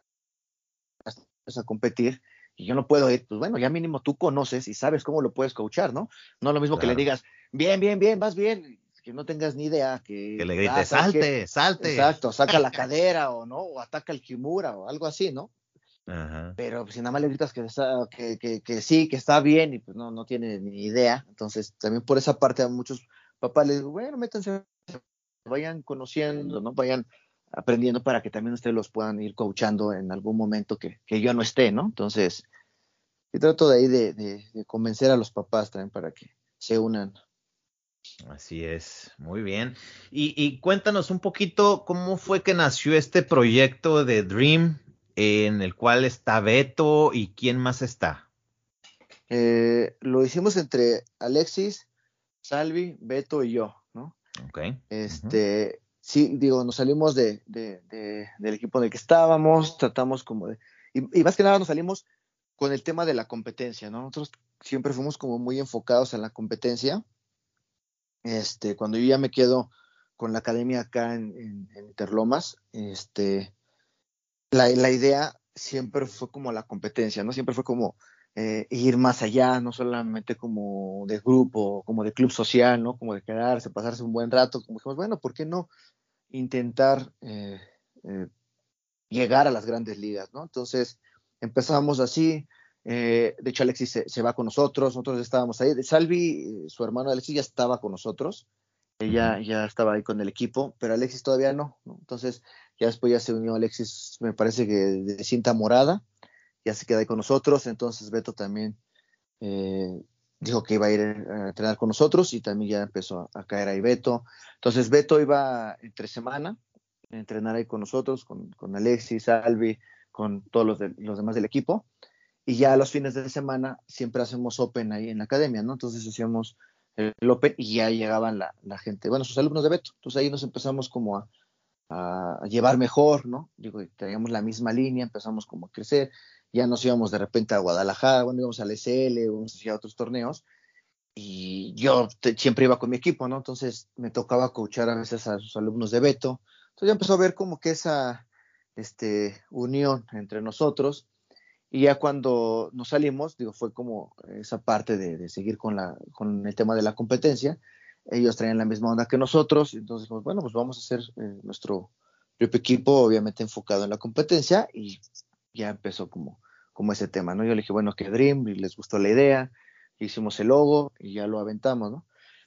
a competir, y yo no puedo ir, pues bueno, ya mínimo tú conoces y sabes cómo lo puedes coachar, ¿no? No lo mismo que le digas, bien, bien, bien, vas bien, que no tengas ni idea, que... Que le grites, salte, salte. Exacto, saca la <laughs> cadera o no, o ataca el kimura o algo así, ¿no? Ajá. Pero si nada más le gritas que, que, que, sí, que está bien y pues no, no tiene ni idea, entonces también por esa parte a muchos papás les digo, bueno, métanse vayan conociendo, ¿no? Vayan aprendiendo para que también ustedes los puedan ir coachando en algún momento que, que yo no esté, ¿no? Entonces, y trato de ahí de, de, convencer a los papás también para que se unan. Así es, muy bien. Y, y, cuéntanos un poquito cómo fue que nació este proyecto de Dream, en el cual está Beto y quién más está. Eh, lo hicimos entre Alexis, Salvi, Beto y yo, ¿no? Ok. Este, sí, digo, nos salimos de, del equipo en el que estábamos, tratamos como de, y, más que nada nos salimos con el tema de la competencia, ¿no? Nosotros siempre fuimos como muy enfocados en la competencia. Este, cuando yo ya me quedo con la academia acá en, Interlomas, este, la, la, idea siempre fue como la competencia, ¿no? Siempre fue como eh, ir más allá, no solamente como de grupo, como de club social, ¿no? Como de quedarse, pasarse un buen rato, como dijimos, bueno, ¿por qué no intentar eh, eh, llegar a las grandes ligas, ¿no? Entonces empezamos así, de hecho Alexis se, va con nosotros, nosotros estábamos ahí, Salvi, su hermano Alexis ya estaba con nosotros, ella ya estaba ahí con el equipo, pero Alexis todavía no, ¿no? Entonces ya después ya se unió Alexis, me parece que de cinta morada, ya se queda ahí con nosotros, entonces Beto también eh, dijo que iba a ir a entrenar con nosotros y también ya empezó a, caer ahí Beto. Entonces Beto iba entre semana a entrenar ahí con nosotros, con, con Alexis, Albi, con todos los, los demás del equipo. Y ya los fines de semana siempre hacemos Open ahí en la academia, ¿no? Entonces hacíamos el Open y ya llegaban la, gente, bueno, sus alumnos de Beto. Entonces ahí nos empezamos como a, a llevar mejor, ¿no? Digo, teníamos la misma línea, empezamos como a crecer ya nos íbamos de repente a Guadalajara, bueno, íbamos al SL, íbamos a otros torneos, y yo siempre iba con mi equipo, ¿no? Entonces me tocaba coachar a veces a sus alumnos de Beto. Entonces ya empezó a ver como que esa este, unión entre nosotros. Y ya cuando nos salimos, digo, fue como esa parte de, seguir con, la, con el tema de la competencia. Ellos traían la misma onda que nosotros, entonces, pues, bueno, pues vamos a hacer eh, nuestro propio equipo, obviamente enfocado en la competencia, y ya empezó como como ese tema, ¿no? Yo le dije, bueno, que Dream, y les gustó la idea, hicimos el logo y ya lo aventamos, ¿no?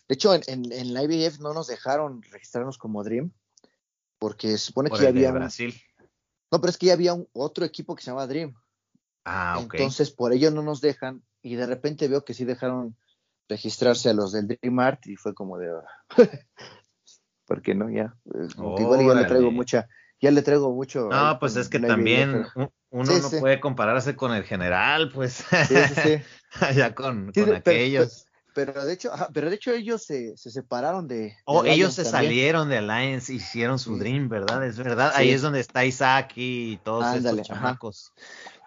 De hecho, en, en, la IBF no nos dejaron registrarnos como Dream, porque se supone que ya había. Brasil. No, pero es que ya había un, otro equipo que se llama Dream. Ah. Entonces, por ello no nos dejan, y de repente veo que sí dejaron registrarse a los del Dream Art, y fue como de. <laughs> ¿Por qué no? Ya. igual ya le traigo mucha. Ya le traigo mucho. No, pues es que también uno no puede compararse con el general, pues. Sí, sí, Allá <laughs> con, aquellos. Pero, de hecho, pero de hecho ellos se, se separaron de. O oh, ellos se salieron de Alliance, hicieron su Dream, ¿verdad? Es verdad. Ahí es donde está Isaac y todos estos chamacos.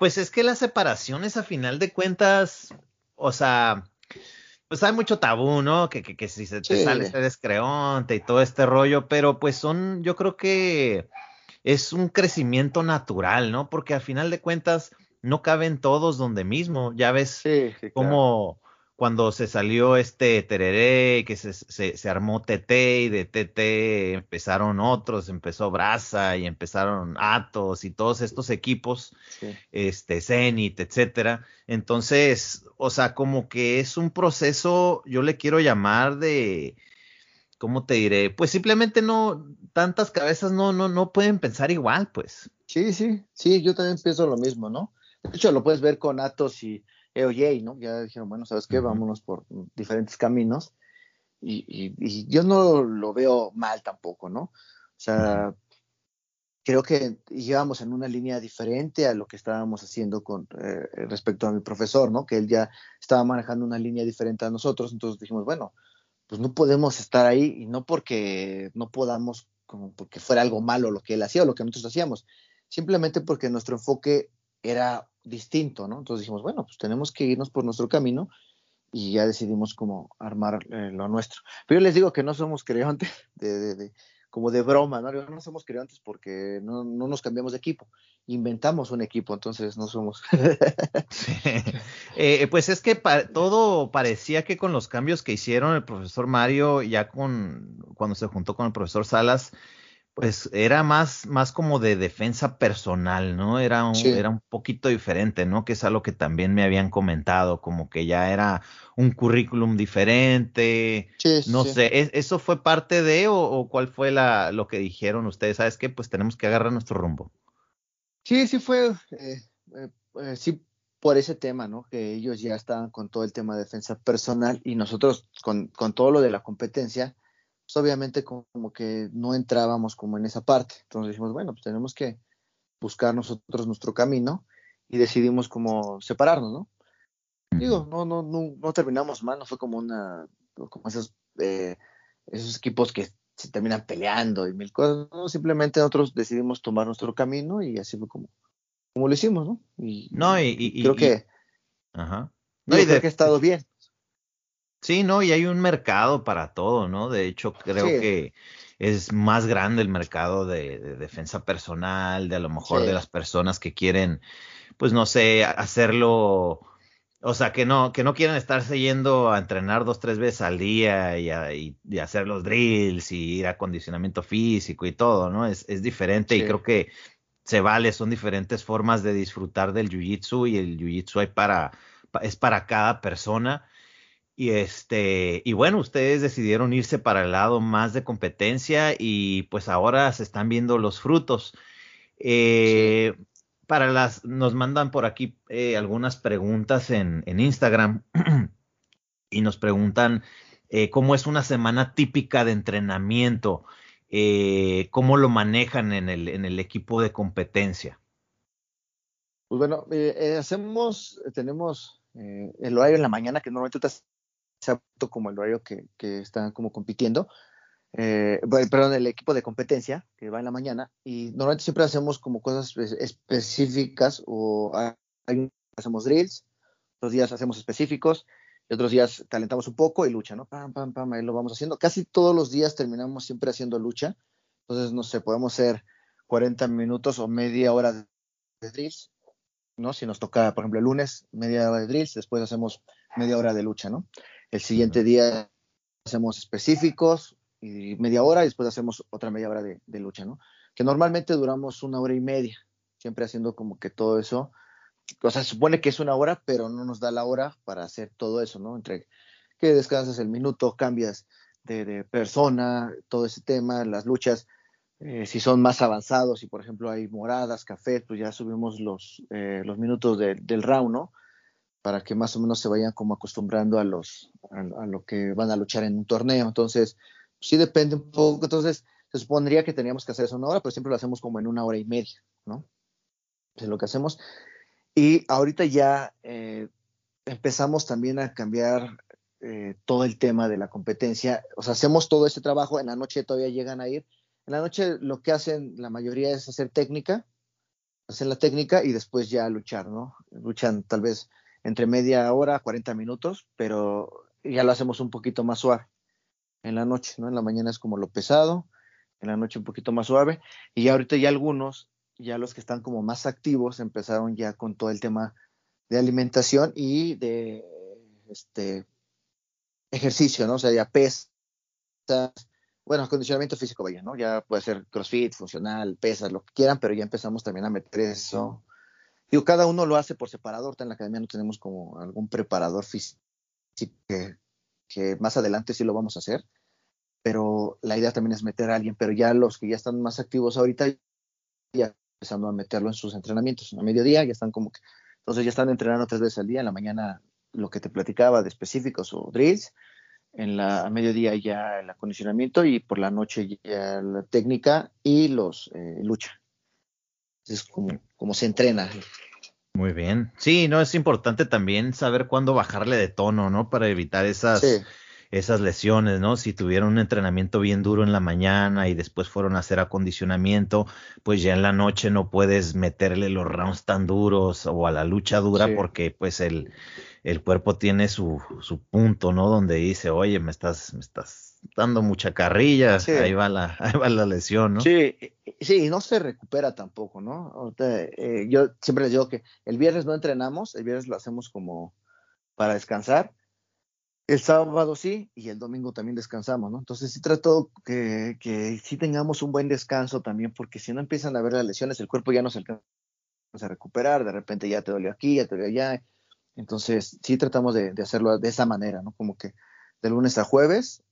Pues es que las separaciones, a final de cuentas, o sea, pues hay mucho tabú, ¿no? Que, que, que si se te sale este descreonte y todo este rollo, pero pues son, yo creo que es un crecimiento natural, ¿no? Porque al final de cuentas no caben todos donde mismo. Ya ves cómo cuando se salió este Tereré, que se, se, armó TT y de TT empezaron otros, empezó Brasa y empezaron Atos y todos estos equipos, este Zenit, etcétera. Entonces, o sea, como que es un proceso, yo le quiero llamar de, ¿cómo te diré? Pues simplemente no, tantas cabezas no, no, no pueden pensar igual, pues. Sí, sí, sí, yo también pienso lo mismo, ¿no? De hecho, lo puedes ver con Atos y EOJ, ¿no? Ya dijeron, bueno, ¿sabes qué? Vámonos por diferentes caminos. Y, y, yo no lo veo mal tampoco, ¿no? O sea, creo que íbamos en una línea diferente a lo que estábamos haciendo con eh, respecto a mi profesor, ¿no? Que él ya estaba manejando una línea diferente a nosotros, entonces dijimos, bueno, pues no podemos estar ahí y no porque no podamos, como porque fuera algo malo lo que él hacía o lo que nosotros hacíamos, simplemente porque nuestro enfoque era distinto, ¿no? Entonces dijimos, bueno, pues tenemos que irnos por nuestro camino y ya decidimos cómo armar eh, lo nuestro. Pero yo les digo que no somos creantes <laughs> de, de, como de broma, ¿no? No somos creantes porque no, no, nos cambiamos de equipo, inventamos un equipo, entonces no somos. <laughs> Eh, pues es que todo parecía que con los cambios que hicieron el profesor Mario, ya con cuando se juntó con el profesor Salas, pues era más, más como de defensa personal, ¿no? Era un, era un poquito diferente, ¿no? Que es algo que también me habían comentado, como que ya era un currículum diferente. no sé, ¿eso fue parte de o, cuál fue la, lo que dijeron ustedes? ¿Sabes qué? Pues tenemos que agarrar nuestro rumbo. Sí, sí fue, eh, eh, eh, sí, por ese tema, ¿no? Que ellos ya estaban con todo el tema de defensa personal y nosotros con, con todo lo de la competencia pues, obviamente como que no entrábamos como en esa parte. Entonces dijimos, bueno, pues tenemos que buscar nosotros nuestro camino y decidimos como separarnos, ¿no? Digo, no, no, no, no terminamos mal, no fue como una, como esos, eh, esos equipos que se terminan peleando y mil cosas, no, simplemente nosotros decidimos tomar nuestro camino y así fue como, como lo hicimos, ¿no? Y, no, y, creo que, ajá. No, y creo que ha estado bien. Sí, no, y hay un mercado para todo, ¿no? De hecho, creo que es más grande el mercado de, defensa personal, de a lo mejor de las personas que quieren, pues no sé, hacerlo, o sea, que no, que no quieren estarse yendo a entrenar dos, tres veces al día y, y, hacer los drills y ir a acondicionamiento físico y todo, ¿no? Es, es diferente y creo que se vale, son diferentes formas de disfrutar del jiu-jitsu y el jiu-jitsu hay para, es para cada persona y este, y bueno, ustedes decidieron irse para el lado más de competencia y pues ahora se están viendo los frutos. Eh, para las, nos mandan por aquí eh, algunas preguntas en, en Instagram <clears throat> y nos preguntan eh, cómo es una semana típica de entrenamiento, cómo lo manejan en el, en el equipo de competencia. Pues bueno, hacemos, tenemos el horario en la mañana que normalmente como el horario que, que están como compitiendo, eh, perdón, el equipo de competencia que va en la mañana y normalmente siempre hacemos como cosas específicas o hacemos drills, otros días hacemos específicos y otros días calentamos un poco y lucha, ¿no? Pam, pam, pam, ahí lo vamos haciendo. Casi todos los días terminamos siempre haciendo lucha, entonces no sé, podemos hacer 40 minutos o media hora de drills, ¿no? Si nos toca, por ejemplo, el lunes, media hora de drills, después hacemos media hora de lucha, ¿no? El siguiente día hacemos específicos y media hora y después hacemos otra media hora de, lucha, ¿no? Que normalmente duramos una hora y media, siempre haciendo como que todo eso. O sea, se supone que es una hora, pero no nos da la hora para hacer todo eso, ¿no? Entre que descansas el minuto, cambias de, persona, todo ese tema, las luchas, eh, si son más avanzados, si por ejemplo hay moradas, café, pues ya subimos los, eh, los minutos del round, ¿no? Para que más o menos se vayan como acostumbrando a los a, lo que van a luchar en un torneo. Entonces, sí depende un poco. Entonces, se supondría que teníamos que hacer eso en una hora, pero siempre lo hacemos como en una hora y media, ¿no? Es lo que hacemos. Y ahorita ya eh, empezamos también a cambiar eh, todo el tema de la competencia. O sea, hacemos todo este trabajo, en la noche todavía llegan a ir. En la noche lo que hacen la mayoría es hacer técnica, hacer la técnica y después ya luchar, ¿no? Luchan tal vez entre media hora, 40 minutos, pero ya lo hacemos un poquito más suave en la noche, ¿no? En la mañana es como lo pesado, en la noche un poquito más suave, y ahorita ya algunos, ya los que están como más activos, empezaron ya con todo el tema de alimentación y de este ejercicio, ¿no? O sea, ya pesas, bueno, acondicionamiento físico, vaya, ¿no? Ya puede ser crossfit, funcional, pesas, lo que quieran, pero ya empezamos también a meter eso Digo, cada uno lo hace por separador. En la academia no tenemos como algún preparador físico que, más adelante sí lo vamos a hacer. Pero la idea también es meter a alguien. Pero ya los que ya están más activos ahorita, ya empezando a meterlo en sus entrenamientos. A mediodía ya están como que. Entonces ya están entrenando tres veces al día. En la mañana lo que te platicaba de específicos o drills. En la a mediodía ya el acondicionamiento y por la noche ya la técnica y los eh, lucha es como, se entrena. Muy bien. Sí, no, es importante también saber cuándo bajarle de tono, ¿no? Para evitar esas, esas lesiones, ¿no? Si tuvieron un entrenamiento bien duro en la mañana y después fueron a hacer acondicionamiento, pues ya en la noche no puedes meterle los rounds tan duros o a la lucha dura porque pues el, el cuerpo tiene su, su punto, ¿no? Donde dice, oye, me estás, me estás dando mucha carrilla, ahí, va la, <laughs> ahí va la lesión, ¿no? Sí, sí, y no se recupera tampoco, ¿no? Eh, yo siempre les digo que el viernes no entrenamos, el viernes lo hacemos como para descansar, El sábado sí, y el domingo también descansamos, ¿no? Entonces sí trato que, que sí tengamos un buen descanso también, porque si no empiezan a haber las lesiones, el cuerpo ya no se alcanza a recuperar, de repente ya te dolió aquí, ya te dolió allá. Entonces sí tratamos de, de hacerlo de esa manera, ¿no? Como que de lunes a jueves,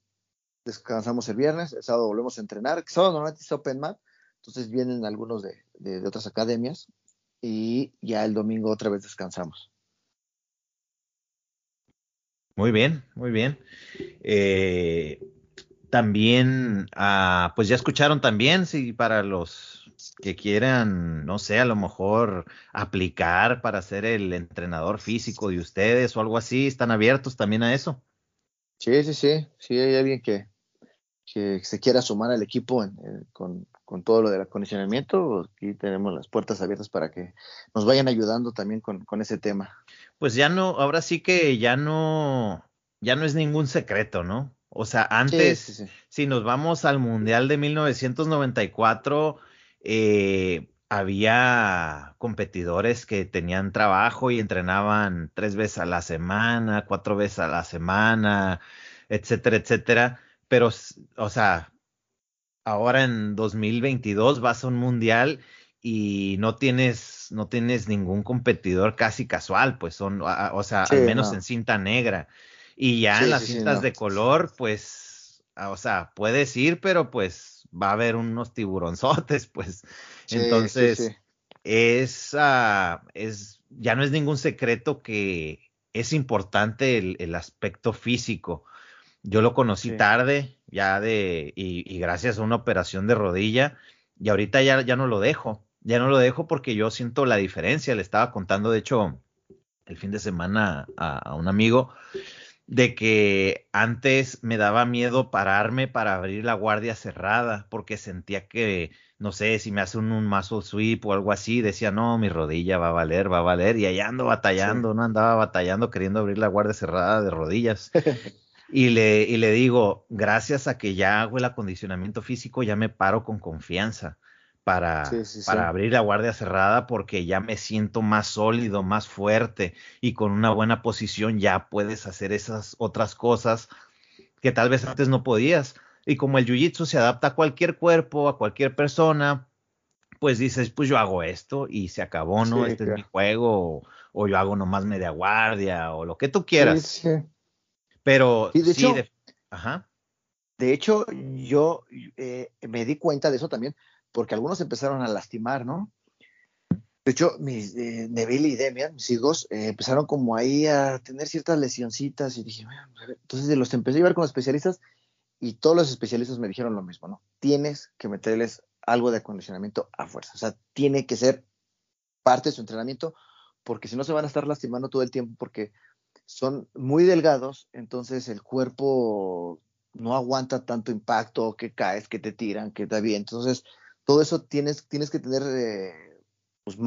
descansamos el viernes, el sábado volvemos a entrenar. El sábado normalmente es Open Mat, entonces vienen algunos de, de, de otras academias y ya el domingo otra vez descansamos. Muy bien, muy bien. Eh, también, ah, pues ya escucharon también, si para los que quieran, no sé, a lo mejor aplicar para ser el entrenador físico de ustedes o algo así, ¿están abiertos también a eso? Sí, sí, sí, sí, hay alguien que, que se quiera sumar al equipo en, en, con, con, todo lo del acondicionamiento, aquí tenemos las puertas abiertas para que nos vayan ayudando también con, con ese tema pues ya no, ahora sí que ya no, ya no es ningún secreto, ¿no? O sea, antes, sí, sí, sí. si nos vamos al Mundial de 1994, eh, había competidores que tenían trabajo y entrenaban tres veces a la semana, cuatro veces a la semana, etcétera, etcétera. Pero, o sea, ahora en 2022 vas a un mundial y no tienes no tienes ningún competidor casi casual, pues son, o sea, sí, al menos no. en cinta negra. Y ya sí, en las sí, cintas de color, pues, o sea, puedes ir, pero pues va a haber unos tiburonzotes, <laughs> pues. Entonces, es, uh, es, ya no es ningún secreto que es importante el, el aspecto físico. Yo lo conocí tarde, ya de, y, y, gracias a una operación de rodilla, y ahorita ya, ya no lo dejo ya no lo dejo porque yo siento la diferencia. Le estaba contando, de hecho, el fin de semana a, a, un amigo de que antes me daba miedo pararme para abrir la guardia cerrada porque sentía que, no sé, si me hace un, un muscle sweep o algo así, decía, no, mi rodilla va a valer, va a valer, y allá ando batallando, sí. no andaba batallando queriendo abrir la guardia cerrada de rodillas. <laughs> y, le, y le digo, gracias a que ya hago el acondicionamiento físico, ya me paro con confianza para, sí, sí, para sí. abrir la guardia cerrada porque ya me siento más sólido, más fuerte y con una buena posición ya puedes hacer esas otras cosas que tal vez antes no podías. Y como el jiu-jitsu se adapta a cualquier cuerpo, a cualquier persona, pues dices, pues yo hago esto y se acabó, ¿no? este claro. es mi juego, o, o, yo hago nomás media guardia, o lo que tú quieras. Pero de sí, hecho, de, ajá. de hecho, yo eh, me di cuenta de eso también porque algunos empezaron a lastimar, ¿no? De hecho, mis, eh, Neville y Demian, mis hijos, eh, empezaron como ahí a tener ciertas lesioncitas y dije, bueno, a ver. entonces los empecé a llevar con especialistas y todos los especialistas me dijeron lo mismo, ¿no? Tienes que meterles algo de acondicionamiento a fuerza, o sea, tiene que ser parte de su entrenamiento porque si no se van a estar lastimando todo el tiempo porque son muy delgados, entonces el cuerpo no aguanta tanto impacto, que caes, que te tiran, que está bien, entonces todo eso tienes, tienes que tener eh, pues,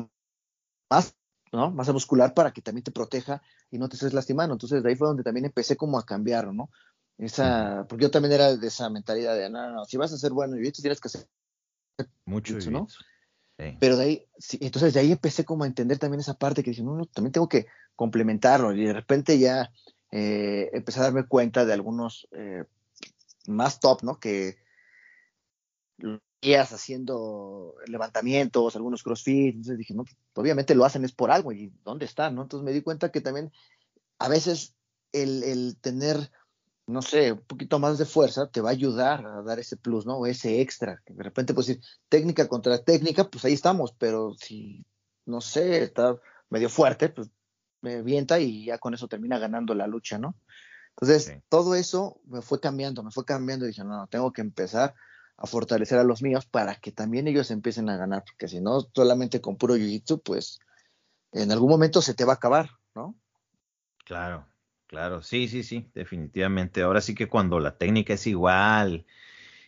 más, ¿no? Masa muscular para que también te proteja y no te estés lastimando. Entonces, de ahí fue donde también empecé como a cambiar, ¿no? Esa, porque yo también era de esa mentalidad de, no, no, no si vas a ser bueno y tienes que hacer mucho, ¿no? Sí. Pero de ahí, sí, entonces de ahí empecé como a entender también esa parte que dije, no, no, también tengo que complementarlo y de repente ya eh, empecé a darme cuenta de algunos eh, más top, ¿no? Que haciendo levantamientos, algunos crossfit, entonces dije, no, obviamente lo hacen es por algo, y ¿dónde están? ¿no? Entonces me di cuenta que también a veces el, el, tener, no sé, un poquito más de fuerza te va a ayudar a dar ese plus, ¿no? Ese extra, que de repente pues decir, técnica contra técnica, pues ahí estamos, pero si, no sé, está medio fuerte, pues me vienta y ya con eso termina ganando la lucha, ¿no? Entonces, sí. todo eso me fue cambiando, me fue cambiando y dije, no, no, tengo que empezar a fortalecer a los míos para que también ellos empiecen a ganar, porque si no, solamente con puro jiu-jitsu, pues en algún momento se te va a acabar, ¿no? Claro, claro, sí, sí, sí, definitivamente. Ahora sí que cuando la técnica es igual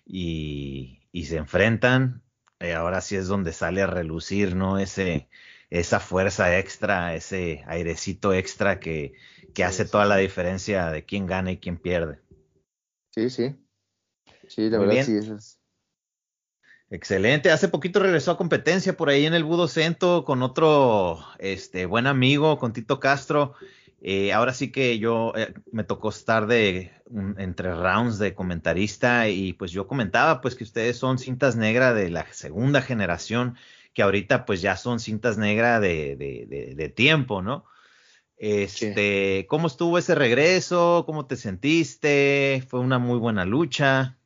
y, y se enfrentan, eh, ahora sí es donde sale a relucir, ¿no? Ese, esa fuerza extra, ese airecito extra que, que hace toda la diferencia de quién gana y quién pierde. Sí, sí. Sí, la Muy verdad bien. sí, eso es. Excelente. Hace poquito regresó a competencia por ahí en el Budo Cento con otro este, buen amigo, con Tito Castro. Eh, ahora sí que yo eh, me tocó estar de entre rounds de comentarista y pues yo comentaba pues que ustedes son cintas negras de la segunda generación que ahorita pues ya son cintas negras de, de, de, tiempo, ¿no? Este, ¿cómo estuvo ese regreso? ¿Cómo te sentiste? Fue una muy buena lucha.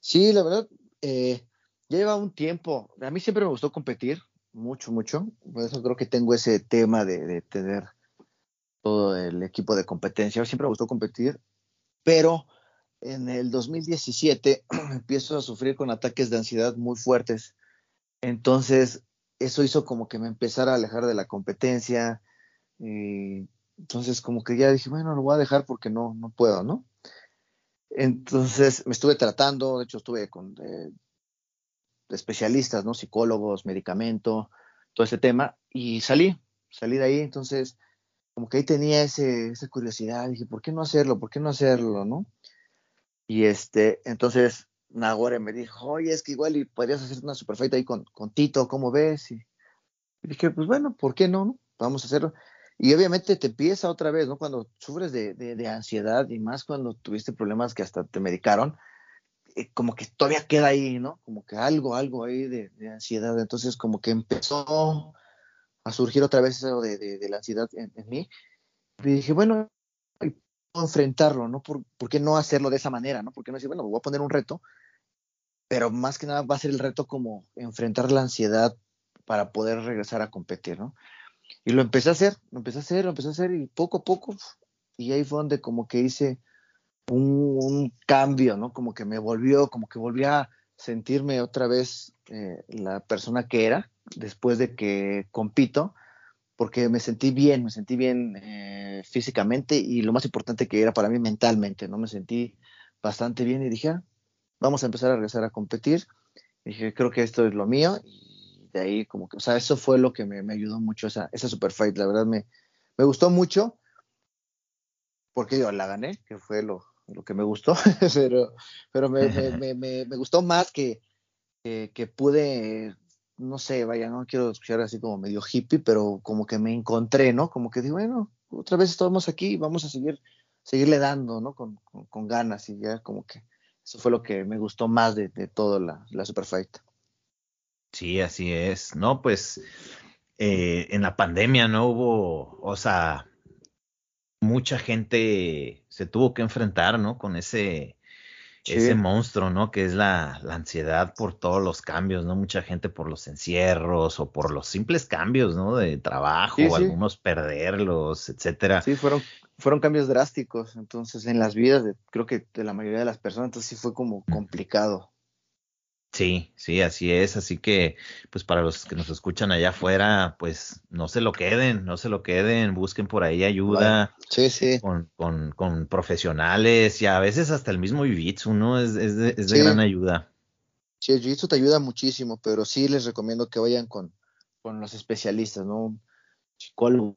Sí, la verdad, eh, ya lleva un tiempo. A mí siempre me gustó competir, mucho, mucho. Por eso creo que tengo ese tema de, de tener todo el equipo de competencia. Siempre me gustó competir, pero en el 2017 <clears throat> empiezo a sufrir con ataques de ansiedad muy fuertes. Entonces, eso hizo como que me empezara a alejar de la competencia. Y entonces, como que ya dije, bueno, lo voy a dejar porque no, no puedo, ¿no? Entonces, me estuve tratando, de hecho, estuve con eh, especialistas, ¿no? Psicólogos, medicamento, todo ese tema, y salí, salí de ahí. Entonces, como que ahí tenía ese, esa curiosidad, dije, ¿por qué no hacerlo? ¿Por qué no hacerlo? ¿No? Y este, entonces Nagore me dijo, oye, es que igual y podrías hacer una superfight ahí con, con Tito, ¿cómo ves? Y, dije, pues bueno, ¿por qué no, no? Vamos a hacerlo. Y obviamente te empieza otra vez, ¿no? Cuando sufres de, de, ansiedad y más cuando tuviste problemas que hasta te medicaron, eh, como que todavía queda ahí, ¿no? Como que algo, algo ahí de, de ansiedad. Entonces como que empezó a surgir otra vez eso de, la ansiedad en, mí. Y dije, bueno, enfrentarlo, ¿no? ¿Por, qué no hacerlo de esa manera, ¿no? ¿Por qué no decir, bueno, voy a poner un reto? Pero más que nada va a ser el reto como enfrentar la ansiedad para poder regresar a competir, ¿no? Y lo empecé a hacer, lo empecé a hacer, lo empecé a hacer y poco a poco, y ahí fue donde como que hice un, cambio, ¿no? Como que me volvió, como que volví a sentirme otra vez eh, la persona que era después de que compito, porque me sentí bien, me sentí bien eh, físicamente y lo más importante que era para mí mentalmente, ¿no? Me sentí bastante bien y dije, ah, vamos a empezar a regresar a competir. dije, creo que esto es lo mío y de ahí como que, o sea, eso fue lo que me, ayudó mucho esa, esa super fight, la verdad me, me gustó mucho porque yo la gané, que fue lo, lo que me gustó, <laughs> pero, pero me, me, me, me, gustó más que, que, pude, no sé, vaya, no quiero escuchar así como medio hippie, pero como que me encontré, ¿no? Como que digo, bueno, otra vez estamos aquí, vamos a seguir, seguirle dando, ¿no? Con, con, ganas y ya como que eso fue lo que me gustó más de, de todo la, la Super Fight. Sí, así es. No, pues eh, en la pandemia no hubo, o sea, mucha gente se tuvo que enfrentar, ¿no? Con ese, ese monstruo, ¿no? Que es la, la, ansiedad por todos los cambios, ¿no? Mucha gente por los encierros o por los simples cambios, ¿no? De trabajo, algunos perderlos, etcétera. Sí, fueron, fueron cambios drásticos, entonces, en las vidas de, creo que de la mayoría de las personas, entonces sí fue como complicado. Sí, sí, así es. Así que, pues para los que nos escuchan allá afuera, pues no se lo queden, no se lo queden, busquen por ahí ayuda sí, sí. Con, con, con, profesionales y a veces hasta el mismo Jiu-Jitsu, ¿no? Es, es de, es de gran ayuda. Sí, el Jiu-Jitsu te ayuda muchísimo, pero sí les recomiendo que vayan con, con los especialistas, ¿no? Psicólogo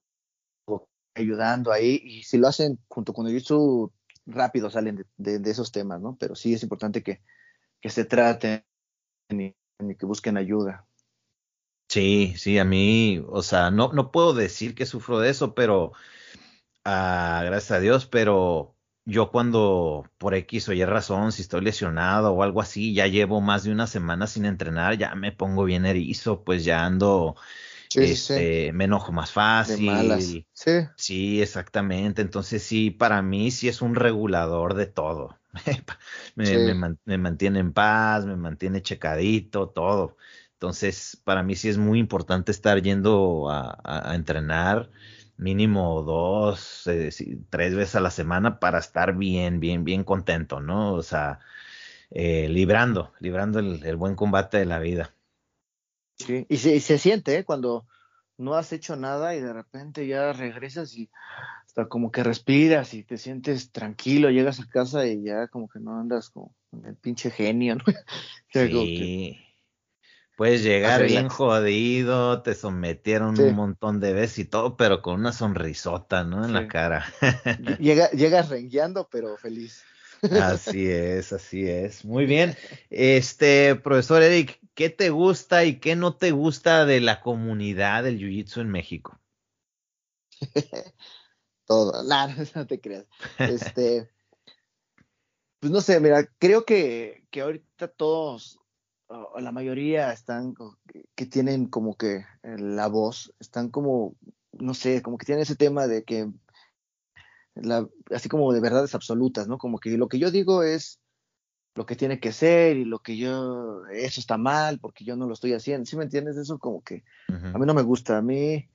ayudando ahí y si lo hacen junto con el Jiu-Jitsu, rápido salen de, de, esos temas, ¿no? Pero sí es importante que, que se traten ni, que busquen ayuda. Sí, sí, a mí, o sea, no, no puedo decir que sufro de eso, pero ah, gracias a Dios, pero yo cuando por X o Y razón, si estoy lesionado o algo así, ya llevo más de una semana sin entrenar, ya me pongo bien erizo, pues ya ando, este, me enojo más fácil. Sí. sí, exactamente. Entonces sí, para mí sí es un regulador de todo. <laughs> me, mantiene en paz, me mantiene checadito, todo. Entonces, para mí sí es muy importante estar yendo a, entrenar mínimo dos, eh, tres veces a la semana para estar bien, bien, bien contento, ¿no? O sea, eh, librando, librando el, buen combate de la vida. Sí, y se, y se siente, ¿eh? Cuando no has hecho nada y de repente ya regresas y hasta como que respiras y te sientes tranquilo, llegas a casa y ya como que no andas con el pinche genio, ¿no? <laughs> sí. Puedes llegar bien jodido, te sometieron un montón de veces y todo, pero con una sonrisota, ¿no? En la cara. Llega, llegas rengueando, pero feliz. Así es, así es. Muy bien. Este, profesor Eric, ¿qué te gusta y qué no te gusta de la comunidad del Jiu-Jitsu en México? <laughs> todo. <laughs> Nada, <laughs> no te creas. Este, pues no sé, mira, creo que, que ahorita todos, o la mayoría están, que tienen como que la voz, están como, no sé, como que tienen ese tema de que, la, así como de verdades absolutas, ¿no? Como que lo que yo digo es lo que tiene que ser y lo que yo, eso está mal porque yo no lo estoy haciendo. ¿Sí me entiendes? Eso como que a mí no me gusta. A mí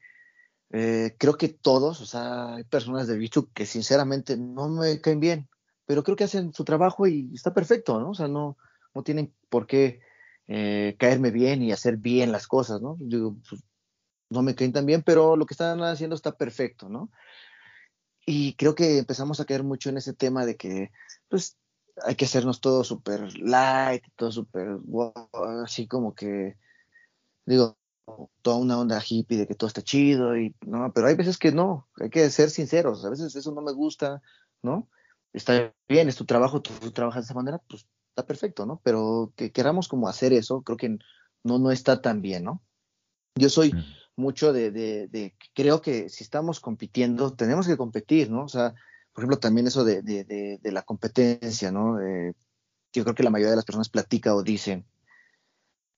eh, creo que todos, o sea, hay personas de YouTube que sinceramente no me caen bien, pero creo que hacen su trabajo y está perfecto, ¿no? O sea, no, no tienen por qué eh, caerme bien y hacer bien las cosas, ¿no? Digo, pues, no me caen tan bien, pero lo que están haciendo está perfecto, ¿no? Y creo que empezamos a caer mucho en ese tema de que, pues, hay que hacernos todo súper light, todo súper, así como que, digo, toda una onda hippie de que todo está chido y no, pero hay veces que no, hay que ser sinceros, a veces eso no me gusta, ¿no? Está bien, es tu trabajo, tú, trabajas de esa manera, pues está perfecto, ¿no? Pero que queramos como hacer eso, creo que no, no está tan bien, ¿no? Yo soy mucho de, de, de, creo que si estamos compitiendo, tenemos que competir, ¿no? O sea, por ejemplo, también eso de, de, la competencia, ¿no? Eh, yo creo que la mayoría de las personas platica o dicen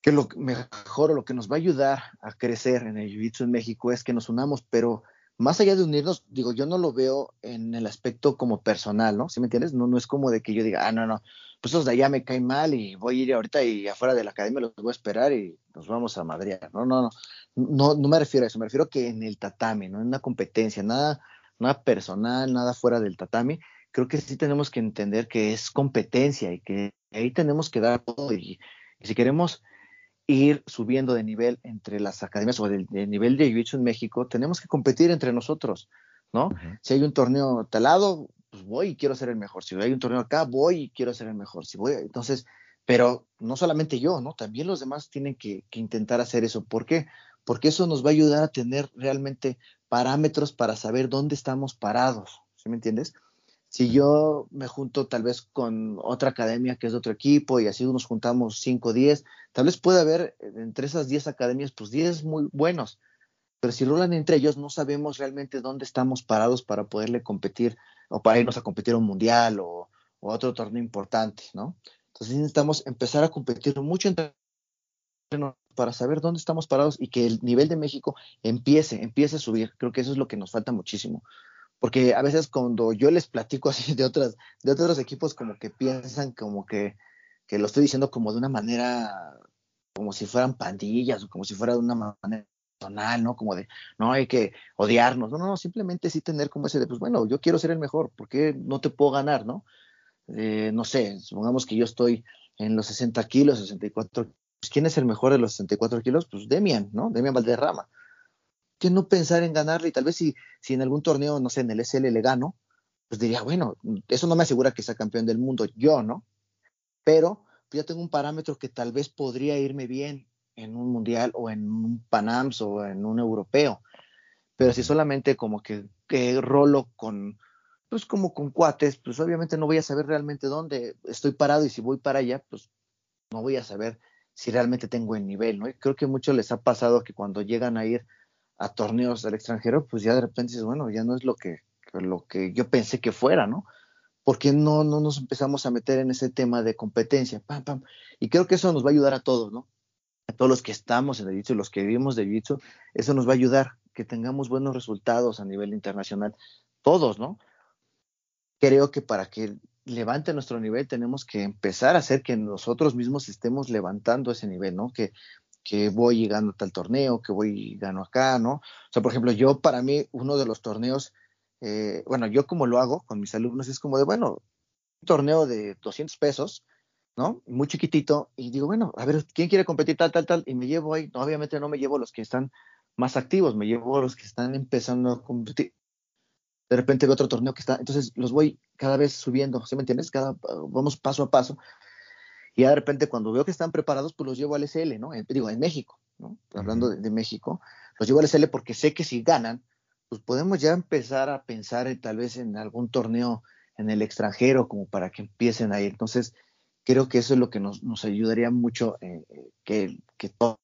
que lo mejor o lo que nos va a ayudar a crecer en el Jiu-Jitsu en México es que nos unamos, pero más allá de unirnos, digo, yo no lo veo en el aspecto como personal, ¿no? ¿Sí me entiendes? No, no es como de que yo diga, ah, no, no, pues los de allá me caen mal y voy a ir ahorita y afuera de la academia los voy a esperar y nos vamos a Madrid. No, no, no, no, no me refiero a eso, me refiero a que en el tatami, ¿no? En una competencia, nada nada personal, nada fuera del tatami, creo que sí tenemos que entender que es competencia y que ahí tenemos que dar todo. Y, si queremos ir subiendo de nivel entre las academias o del, nivel de jiu en México, tenemos que competir entre nosotros, ¿no? Si hay un torneo talado, pues voy y quiero ser el mejor. Si hay un torneo acá, voy y quiero ser el mejor. Si voy, entonces, pero no solamente yo, ¿no? También los demás tienen que, que intentar hacer eso. ¿Por qué? Porque eso nos va a ayudar a tener realmente parámetros para saber dónde estamos parados, ¿sí me entiendes? Si yo me junto tal vez con otra academia que es de otro equipo y así nos juntamos 5 o 10, tal vez puede haber eh, entre esas 10 academias, pues 10 muy buenos, pero si rolan entre ellos no sabemos realmente dónde estamos parados para poderle competir o para irnos a competir a un mundial o, o a otro torneo importante, ¿no? Entonces necesitamos empezar a competir mucho entre para saber dónde estamos parados y que el nivel de México empiece, empiece a subir. Creo que eso es lo que nos falta muchísimo. Porque a veces cuando yo les platico <laughs> así de otras, de otros equipos, como que piensan como que, que lo estoy diciendo como de una manera, como si fueran pandillas o como si fuera de una manera personal, ¿no? Como de, no hay que odiarnos, no, no, simplemente sí tener como ese de, pues bueno, yo quiero ser el mejor, ¿por qué no te puedo ganar, no? Eh, no sé, supongamos que yo estoy en los 60 kilos, 64 pues, ¿quién es el mejor de los 64 kilos? Pues Demian, ¿no? Demian Valderrama. ¿Qué no pensar en ganarle? Y tal vez si, si en algún torneo, no sé, en el SL le gano, pues diría, bueno, eso no me asegura que sea campeón del mundo, yo, ¿no? Pero pues, ya tengo un parámetro que tal vez podría irme bien en un mundial o en un Panams o en un europeo. Pero si solamente como que, que rolo con, pues como con cuates, pues obviamente no voy a saber realmente dónde estoy parado y si voy para allá, pues no voy a saber si realmente tengo el nivel, ¿no? Creo que mucho les ha pasado que cuando llegan a ir a torneos del extranjero, pues ya de repente dices, bueno, ya no es lo que, lo que yo pensé que fuera, ¿no? Porque no, no nos empezamos a meter en ese tema de competencia, pam, pam. Y creo que eso nos va a ayudar a todos, ¿no? A todos los que estamos en el jiu los que vivimos de jiu eso nos va a ayudar, que tengamos buenos resultados a nivel internacional, todos, ¿no? Creo que para que levante nuestro nivel, tenemos que empezar a hacer que nosotros mismos estemos levantando ese nivel, ¿no? Que, que voy llegando a tal torneo, que voy gano acá, ¿no? O sea, por ejemplo, yo para mí, uno de los torneos, eh, bueno, yo como lo hago con mis alumnos es como de, bueno, un torneo de 200 pesos, ¿no? Muy chiquitito, y digo, bueno, a ver, ¿quién quiere competir tal, tal, tal? Y me llevo ahí, obviamente no me llevo los que están más activos, me llevo los que están empezando a competir de repente veo otro torneo que está, entonces los voy cada vez subiendo, ¿sí me entiendes? Cada, vamos paso a paso. Y de repente cuando veo que están preparados, pues los llevo al SL, ¿no? digo, en México, ¿no? Hablando de, México, los llevo al SL porque sé que si ganan, pues podemos ya empezar a pensar tal vez en algún torneo en el extranjero como para que empiecen ahí. Entonces, creo que eso es lo que nos, nos ayudaría mucho, eh, eh, que, que todos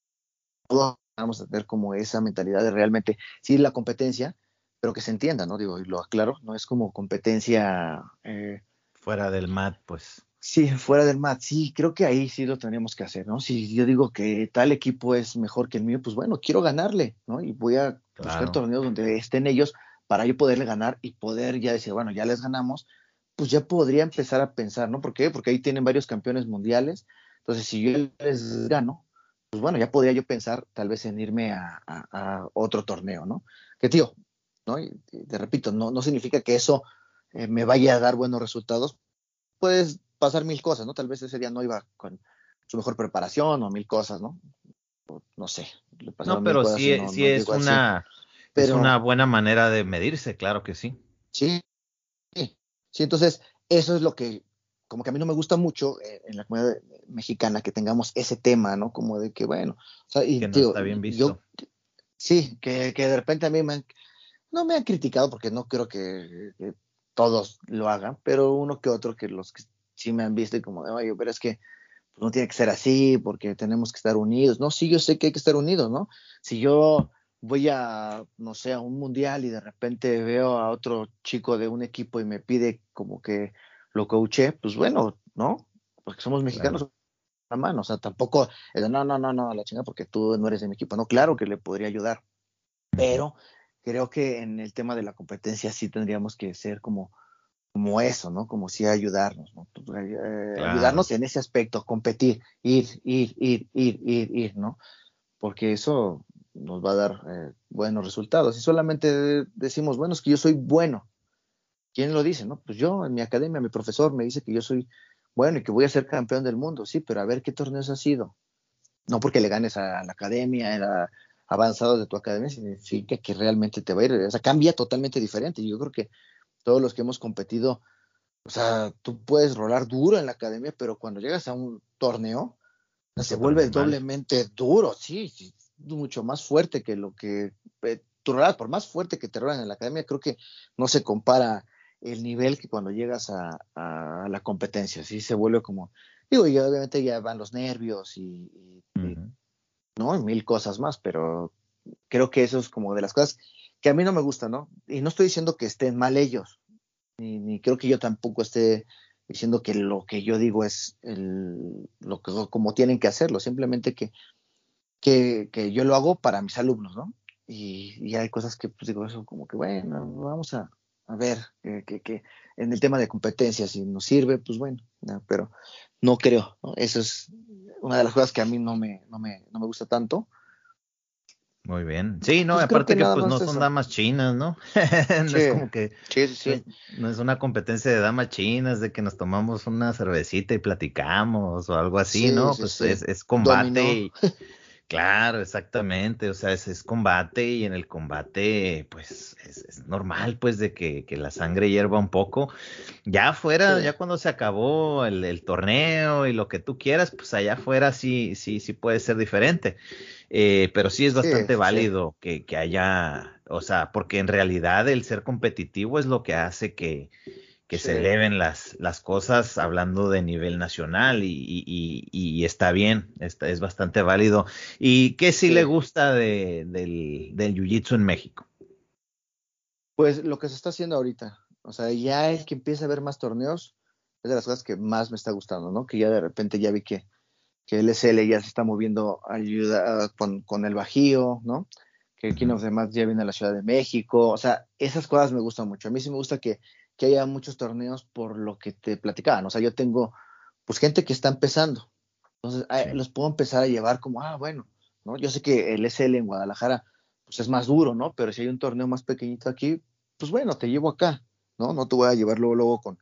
vamos a tener como esa mentalidad de realmente, sí, la competencia, pero que se entienda, ¿no? Digo, y lo aclaro, no es como competencia. Eh, fuera del mat, pues. Sí, fuera del mat, sí, creo que ahí sí lo tendríamos que hacer, ¿no? Si yo digo que tal equipo es mejor que el mío, pues bueno, quiero ganarle, ¿no? Y voy a buscar torneos donde estén ellos para yo poderle ganar y poder ya decir, bueno, ya les ganamos, pues ya podría empezar a pensar, ¿no? ¿Por qué? Porque ahí tienen varios campeones mundiales, entonces si yo les gano, pues bueno, ya podría yo pensar tal vez en irme a, otro torneo, ¿no? Que tío, ¿no? Y te repito, no, no significa que eso eh, me vaya a dar buenos resultados. Puedes pasar mil cosas, ¿no? Tal vez ese día no iba con su mejor preparación o mil cosas, ¿no? no sé. no, pero sí, sí es una, es una buena manera de medirse, claro que sí. Sí, sí, sí, entonces eso es lo que como que a mí no me gusta mucho eh, en la comunidad mexicana que tengamos ese tema, ¿no? Como de que, bueno, o sea, y, que no está bien visto. sí, que, que, de repente a mí me han, no me han criticado porque no creo que, todos lo hagan, pero uno que otro que los que sí me han visto y como de, oye, pero es que pues, no tiene que ser así porque tenemos que estar unidos. No, sí, yo sé que hay que estar unidos, ¿no? Si yo voy a, no sé, a un mundial y de repente veo a otro chico de un equipo y me pide como que lo coaché, pues bueno, ¿no? Porque somos mexicanos la mano, o sea, tampoco, no, no, no, no, la chinga porque tú no eres de mi equipo, no, claro que le podría ayudar, pero creo que en el tema de la competencia sí tendríamos que ser como, como eso, ¿no? Como si ayudarnos, ¿no? Pues, eh, eh, ayudarnos en ese aspecto, competir, ir, ir, ir, ir, ir, ir, ¿no? Porque eso nos va a dar eh, buenos resultados. Y solamente decimos, bueno, es que yo soy bueno, ¿Quién lo dice? No, pues yo en mi academia, mi profesor me dice que yo soy bueno y que voy a ser campeón del mundo. Sí, pero a ver qué torneos ha sido. No porque le ganes a la academia, era avanzado de tu academia, significa que realmente te va a ir. O sea, cambia totalmente diferente. Yo creo que todos los que hemos competido, o sea, tú puedes rolar duro en la academia, pero cuando llegas a un torneo, se vuelve doblemente duro, sí, sí, mucho más fuerte que lo que eh, tú rolas, por más fuerte que te rolan en la academia, creo que no se compara el nivel que cuando llegas a, la competencia, sí se vuelve como, digo, y obviamente ya van los nervios y, ¿no? mil cosas más, pero creo que eso es como de las cosas que a mí no me gusta, ¿no? Y no estoy diciendo que estén mal ellos, ni, creo que yo tampoco esté diciendo que lo que yo digo es el, lo que como tienen que hacerlo, simplemente que, que, que yo lo hago para mis alumnos, ¿no? Y, y hay cosas que pues digo eso como que bueno, vamos a, a ver, que, en el tema de competencia, si nos sirve, pues bueno, pero no creo, Eso es una de las cosas que a mí no me, no me, no me gusta tanto. Muy bien. Sí, no, pues aparte que, pues no son damas chinas, ¿no? <laughs> no es como que sí, sí, no es una competencia de damas chinas, de que nos tomamos una cervecita y platicamos o algo así, ¿no? Pues es, es, combate y, <laughs> Claro, exactamente, o sea, es, es, combate y en el combate, pues es, normal, pues, de que, que, la sangre hierva un poco. Ya afuera, ya cuando se acabó el, el, torneo y lo que tú quieras, pues allá afuera sí, sí, sí puede ser diferente. Eh, pero sí es bastante válido que, que haya, o sea, porque en realidad el ser competitivo es lo que hace que, que se eleven las, las cosas hablando de nivel nacional y, y, y, está bien, está, es bastante válido. ¿Y qué sí, le gusta de, del, del Jiu-Jitsu en México? Pues lo que se está haciendo ahorita, o sea, ya es que empieza a haber más torneos, es de las cosas que más me está gustando, ¿no? Que ya de repente ya vi que, que el SL ya se está moviendo ayuda con, con el Bajío, ¿no? Que aquí los demás ya vienen a la Ciudad de México, o sea, esas cosas me gustan mucho. A mí sí me gusta que que haya muchos torneos por lo que te platicaban. O sea, yo tengo pues gente que está empezando. Entonces, los puedo empezar a llevar como, ah, bueno, ¿no? Yo sé que el SL en Guadalajara pues es más duro, ¿no? Pero si hay un torneo más pequeñito aquí, pues bueno, te llevo acá, ¿no? No te voy a llevar luego, con,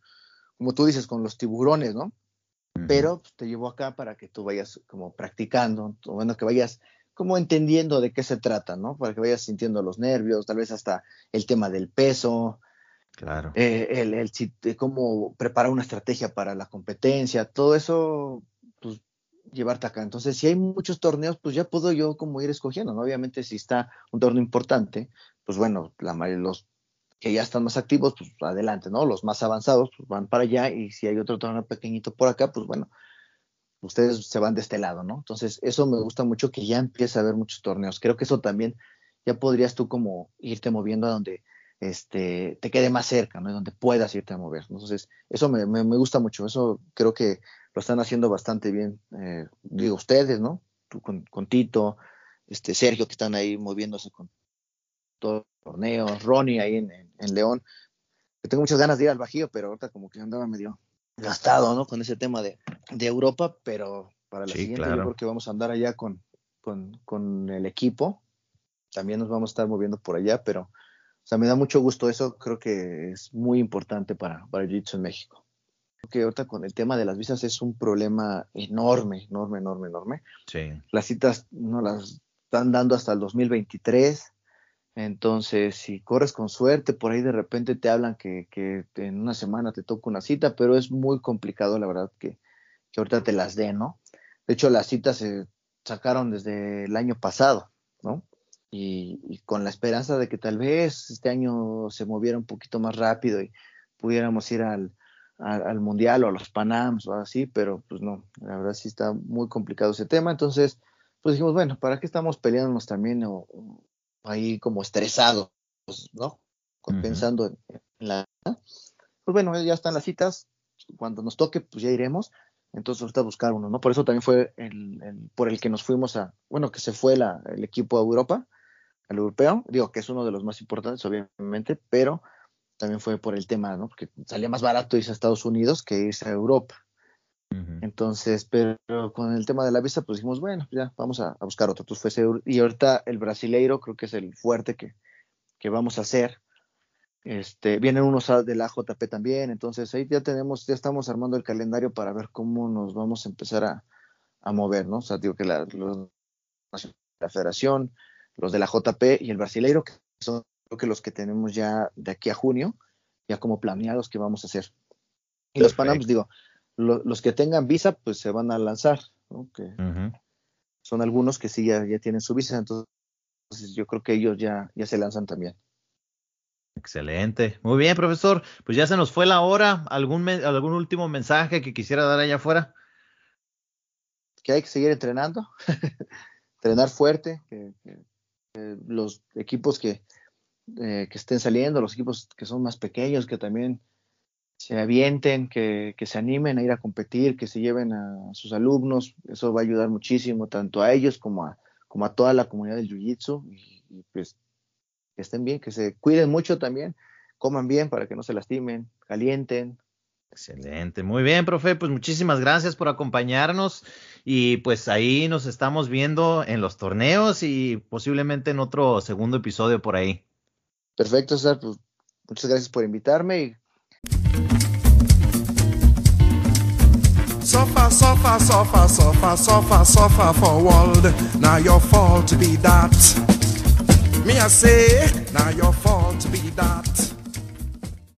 como tú dices, con los tiburones, ¿no? Pero pues, te llevo acá para que tú vayas como practicando, bueno, que vayas como entendiendo de qué se trata, ¿no? Para que vayas sintiendo los nervios, tal vez hasta el tema del peso, Claro. Eh, el, el, cómo preparar una estrategia para la competencia, todo eso, pues llevarte acá. Entonces, si hay muchos torneos, pues ya puedo yo como ir escogiendo, ¿no? Obviamente, si está un torneo importante, pues bueno, la, los que ya están más activos, pues adelante, ¿no? Los más avanzados, pues van para allá, y si hay otro torneo pequeñito por acá, pues bueno, ustedes se van de este lado, ¿no? Entonces, eso me gusta mucho que ya empiece a haber muchos torneos. Creo que eso también ya podrías tú como irte moviendo a donde este, te quede más cerca, ¿no? Donde puedas irte a mover. Entonces, eso me, me, gusta mucho, eso creo que lo están haciendo bastante bien, eh, digo ustedes, ¿no? Tú con, con, Tito, este Sergio que están ahí moviéndose con todo el torneo, Ronnie ahí en, en, León, que tengo muchas ganas de ir al Bajío, pero ahorita como que andaba medio gastado, ¿no? Con ese tema de, de Europa, pero para la siguiente yo creo que vamos a andar allá con, con, con el equipo, también nos vamos a estar moviendo por allá, pero o sea, me da mucho gusto eso, creo que es muy importante para, para el jiu en México. Creo que ahorita con el tema de las visas es un problema enorme, enorme, enorme, enorme. Sí. Las citas no las están dando hasta el 2023. Entonces, si corres con suerte, por ahí de repente te hablan que, que en una semana te toca una cita, pero es muy complicado, la verdad, que, que ahorita te las den, ¿no? De hecho, las citas se sacaron desde el año pasado, ¿no? Y, con la esperanza de que tal vez este año se moviera un poquito más rápido y pudiéramos ir al, al, Mundial o a los Panams o así, pero pues no, la verdad sí está muy complicado ese tema. Entonces, pues dijimos, bueno, ¿para qué estamos peleándonos también o, ahí como estresados, ¿no? Pensando en, la... Pues bueno, ya están las citas, cuando nos toque, pues ya iremos. Entonces, ahorita buscar uno, ¿no? Por eso también fue el, por el que nos fuimos a, bueno, que se fue la, el equipo a Europa, al europeo, digo que es uno de los más importantes, obviamente, pero también fue por el tema, ¿no? Porque salía más barato irse a Estados Unidos que irse a Europa. Entonces, pero con el tema de la visa, pues dijimos, bueno, ya vamos a, buscar otro. Entonces fue y ahorita el brasileiro creo que es el fuerte que, que vamos a hacer. Este, vienen unos de la JP también, entonces ahí ya tenemos, ya estamos armando el calendario para ver cómo nos vamos a empezar a, a mover, ¿no? O sea, digo que la, la federación, los de la JP y el brasileiro, que son creo que los que tenemos ya de aquí a junio, ya como planeados que vamos a hacer. Y los Panams, digo, los que tengan visa, pues se van a lanzar, ¿no? que son algunos que sí ya, tienen su visa, entonces yo creo que ellos ya, ya se lanzan también. Excelente. Muy bien, profesor. Pues ya se nos fue la hora. ¿Algún, algún último mensaje que quisiera dar allá afuera? Que hay que seguir entrenando, <laughs> entrenar fuerte, que, eh, los equipos que, eh, que estén saliendo, los equipos que son más pequeños, que también se avienten, que, se animen a ir a competir, que se lleven a sus alumnos, eso va a ayudar muchísimo tanto a ellos como a, como a toda la comunidad del Jiu-Jitsu y, pues que estén bien, que se cuiden mucho también, coman bien para que no se lastimen, calienten, Excelente, muy bien, profe, pues muchísimas gracias por acompañarnos y pues ahí nos estamos viendo en los torneos y posiblemente en otro segundo episodio por ahí. Perfecto, César, pues muchas gracias por invitarme y Suffer, suffer, suffer, suffer, suffer, suffer for world. Now your fault be that. Me I say, now your fault be that.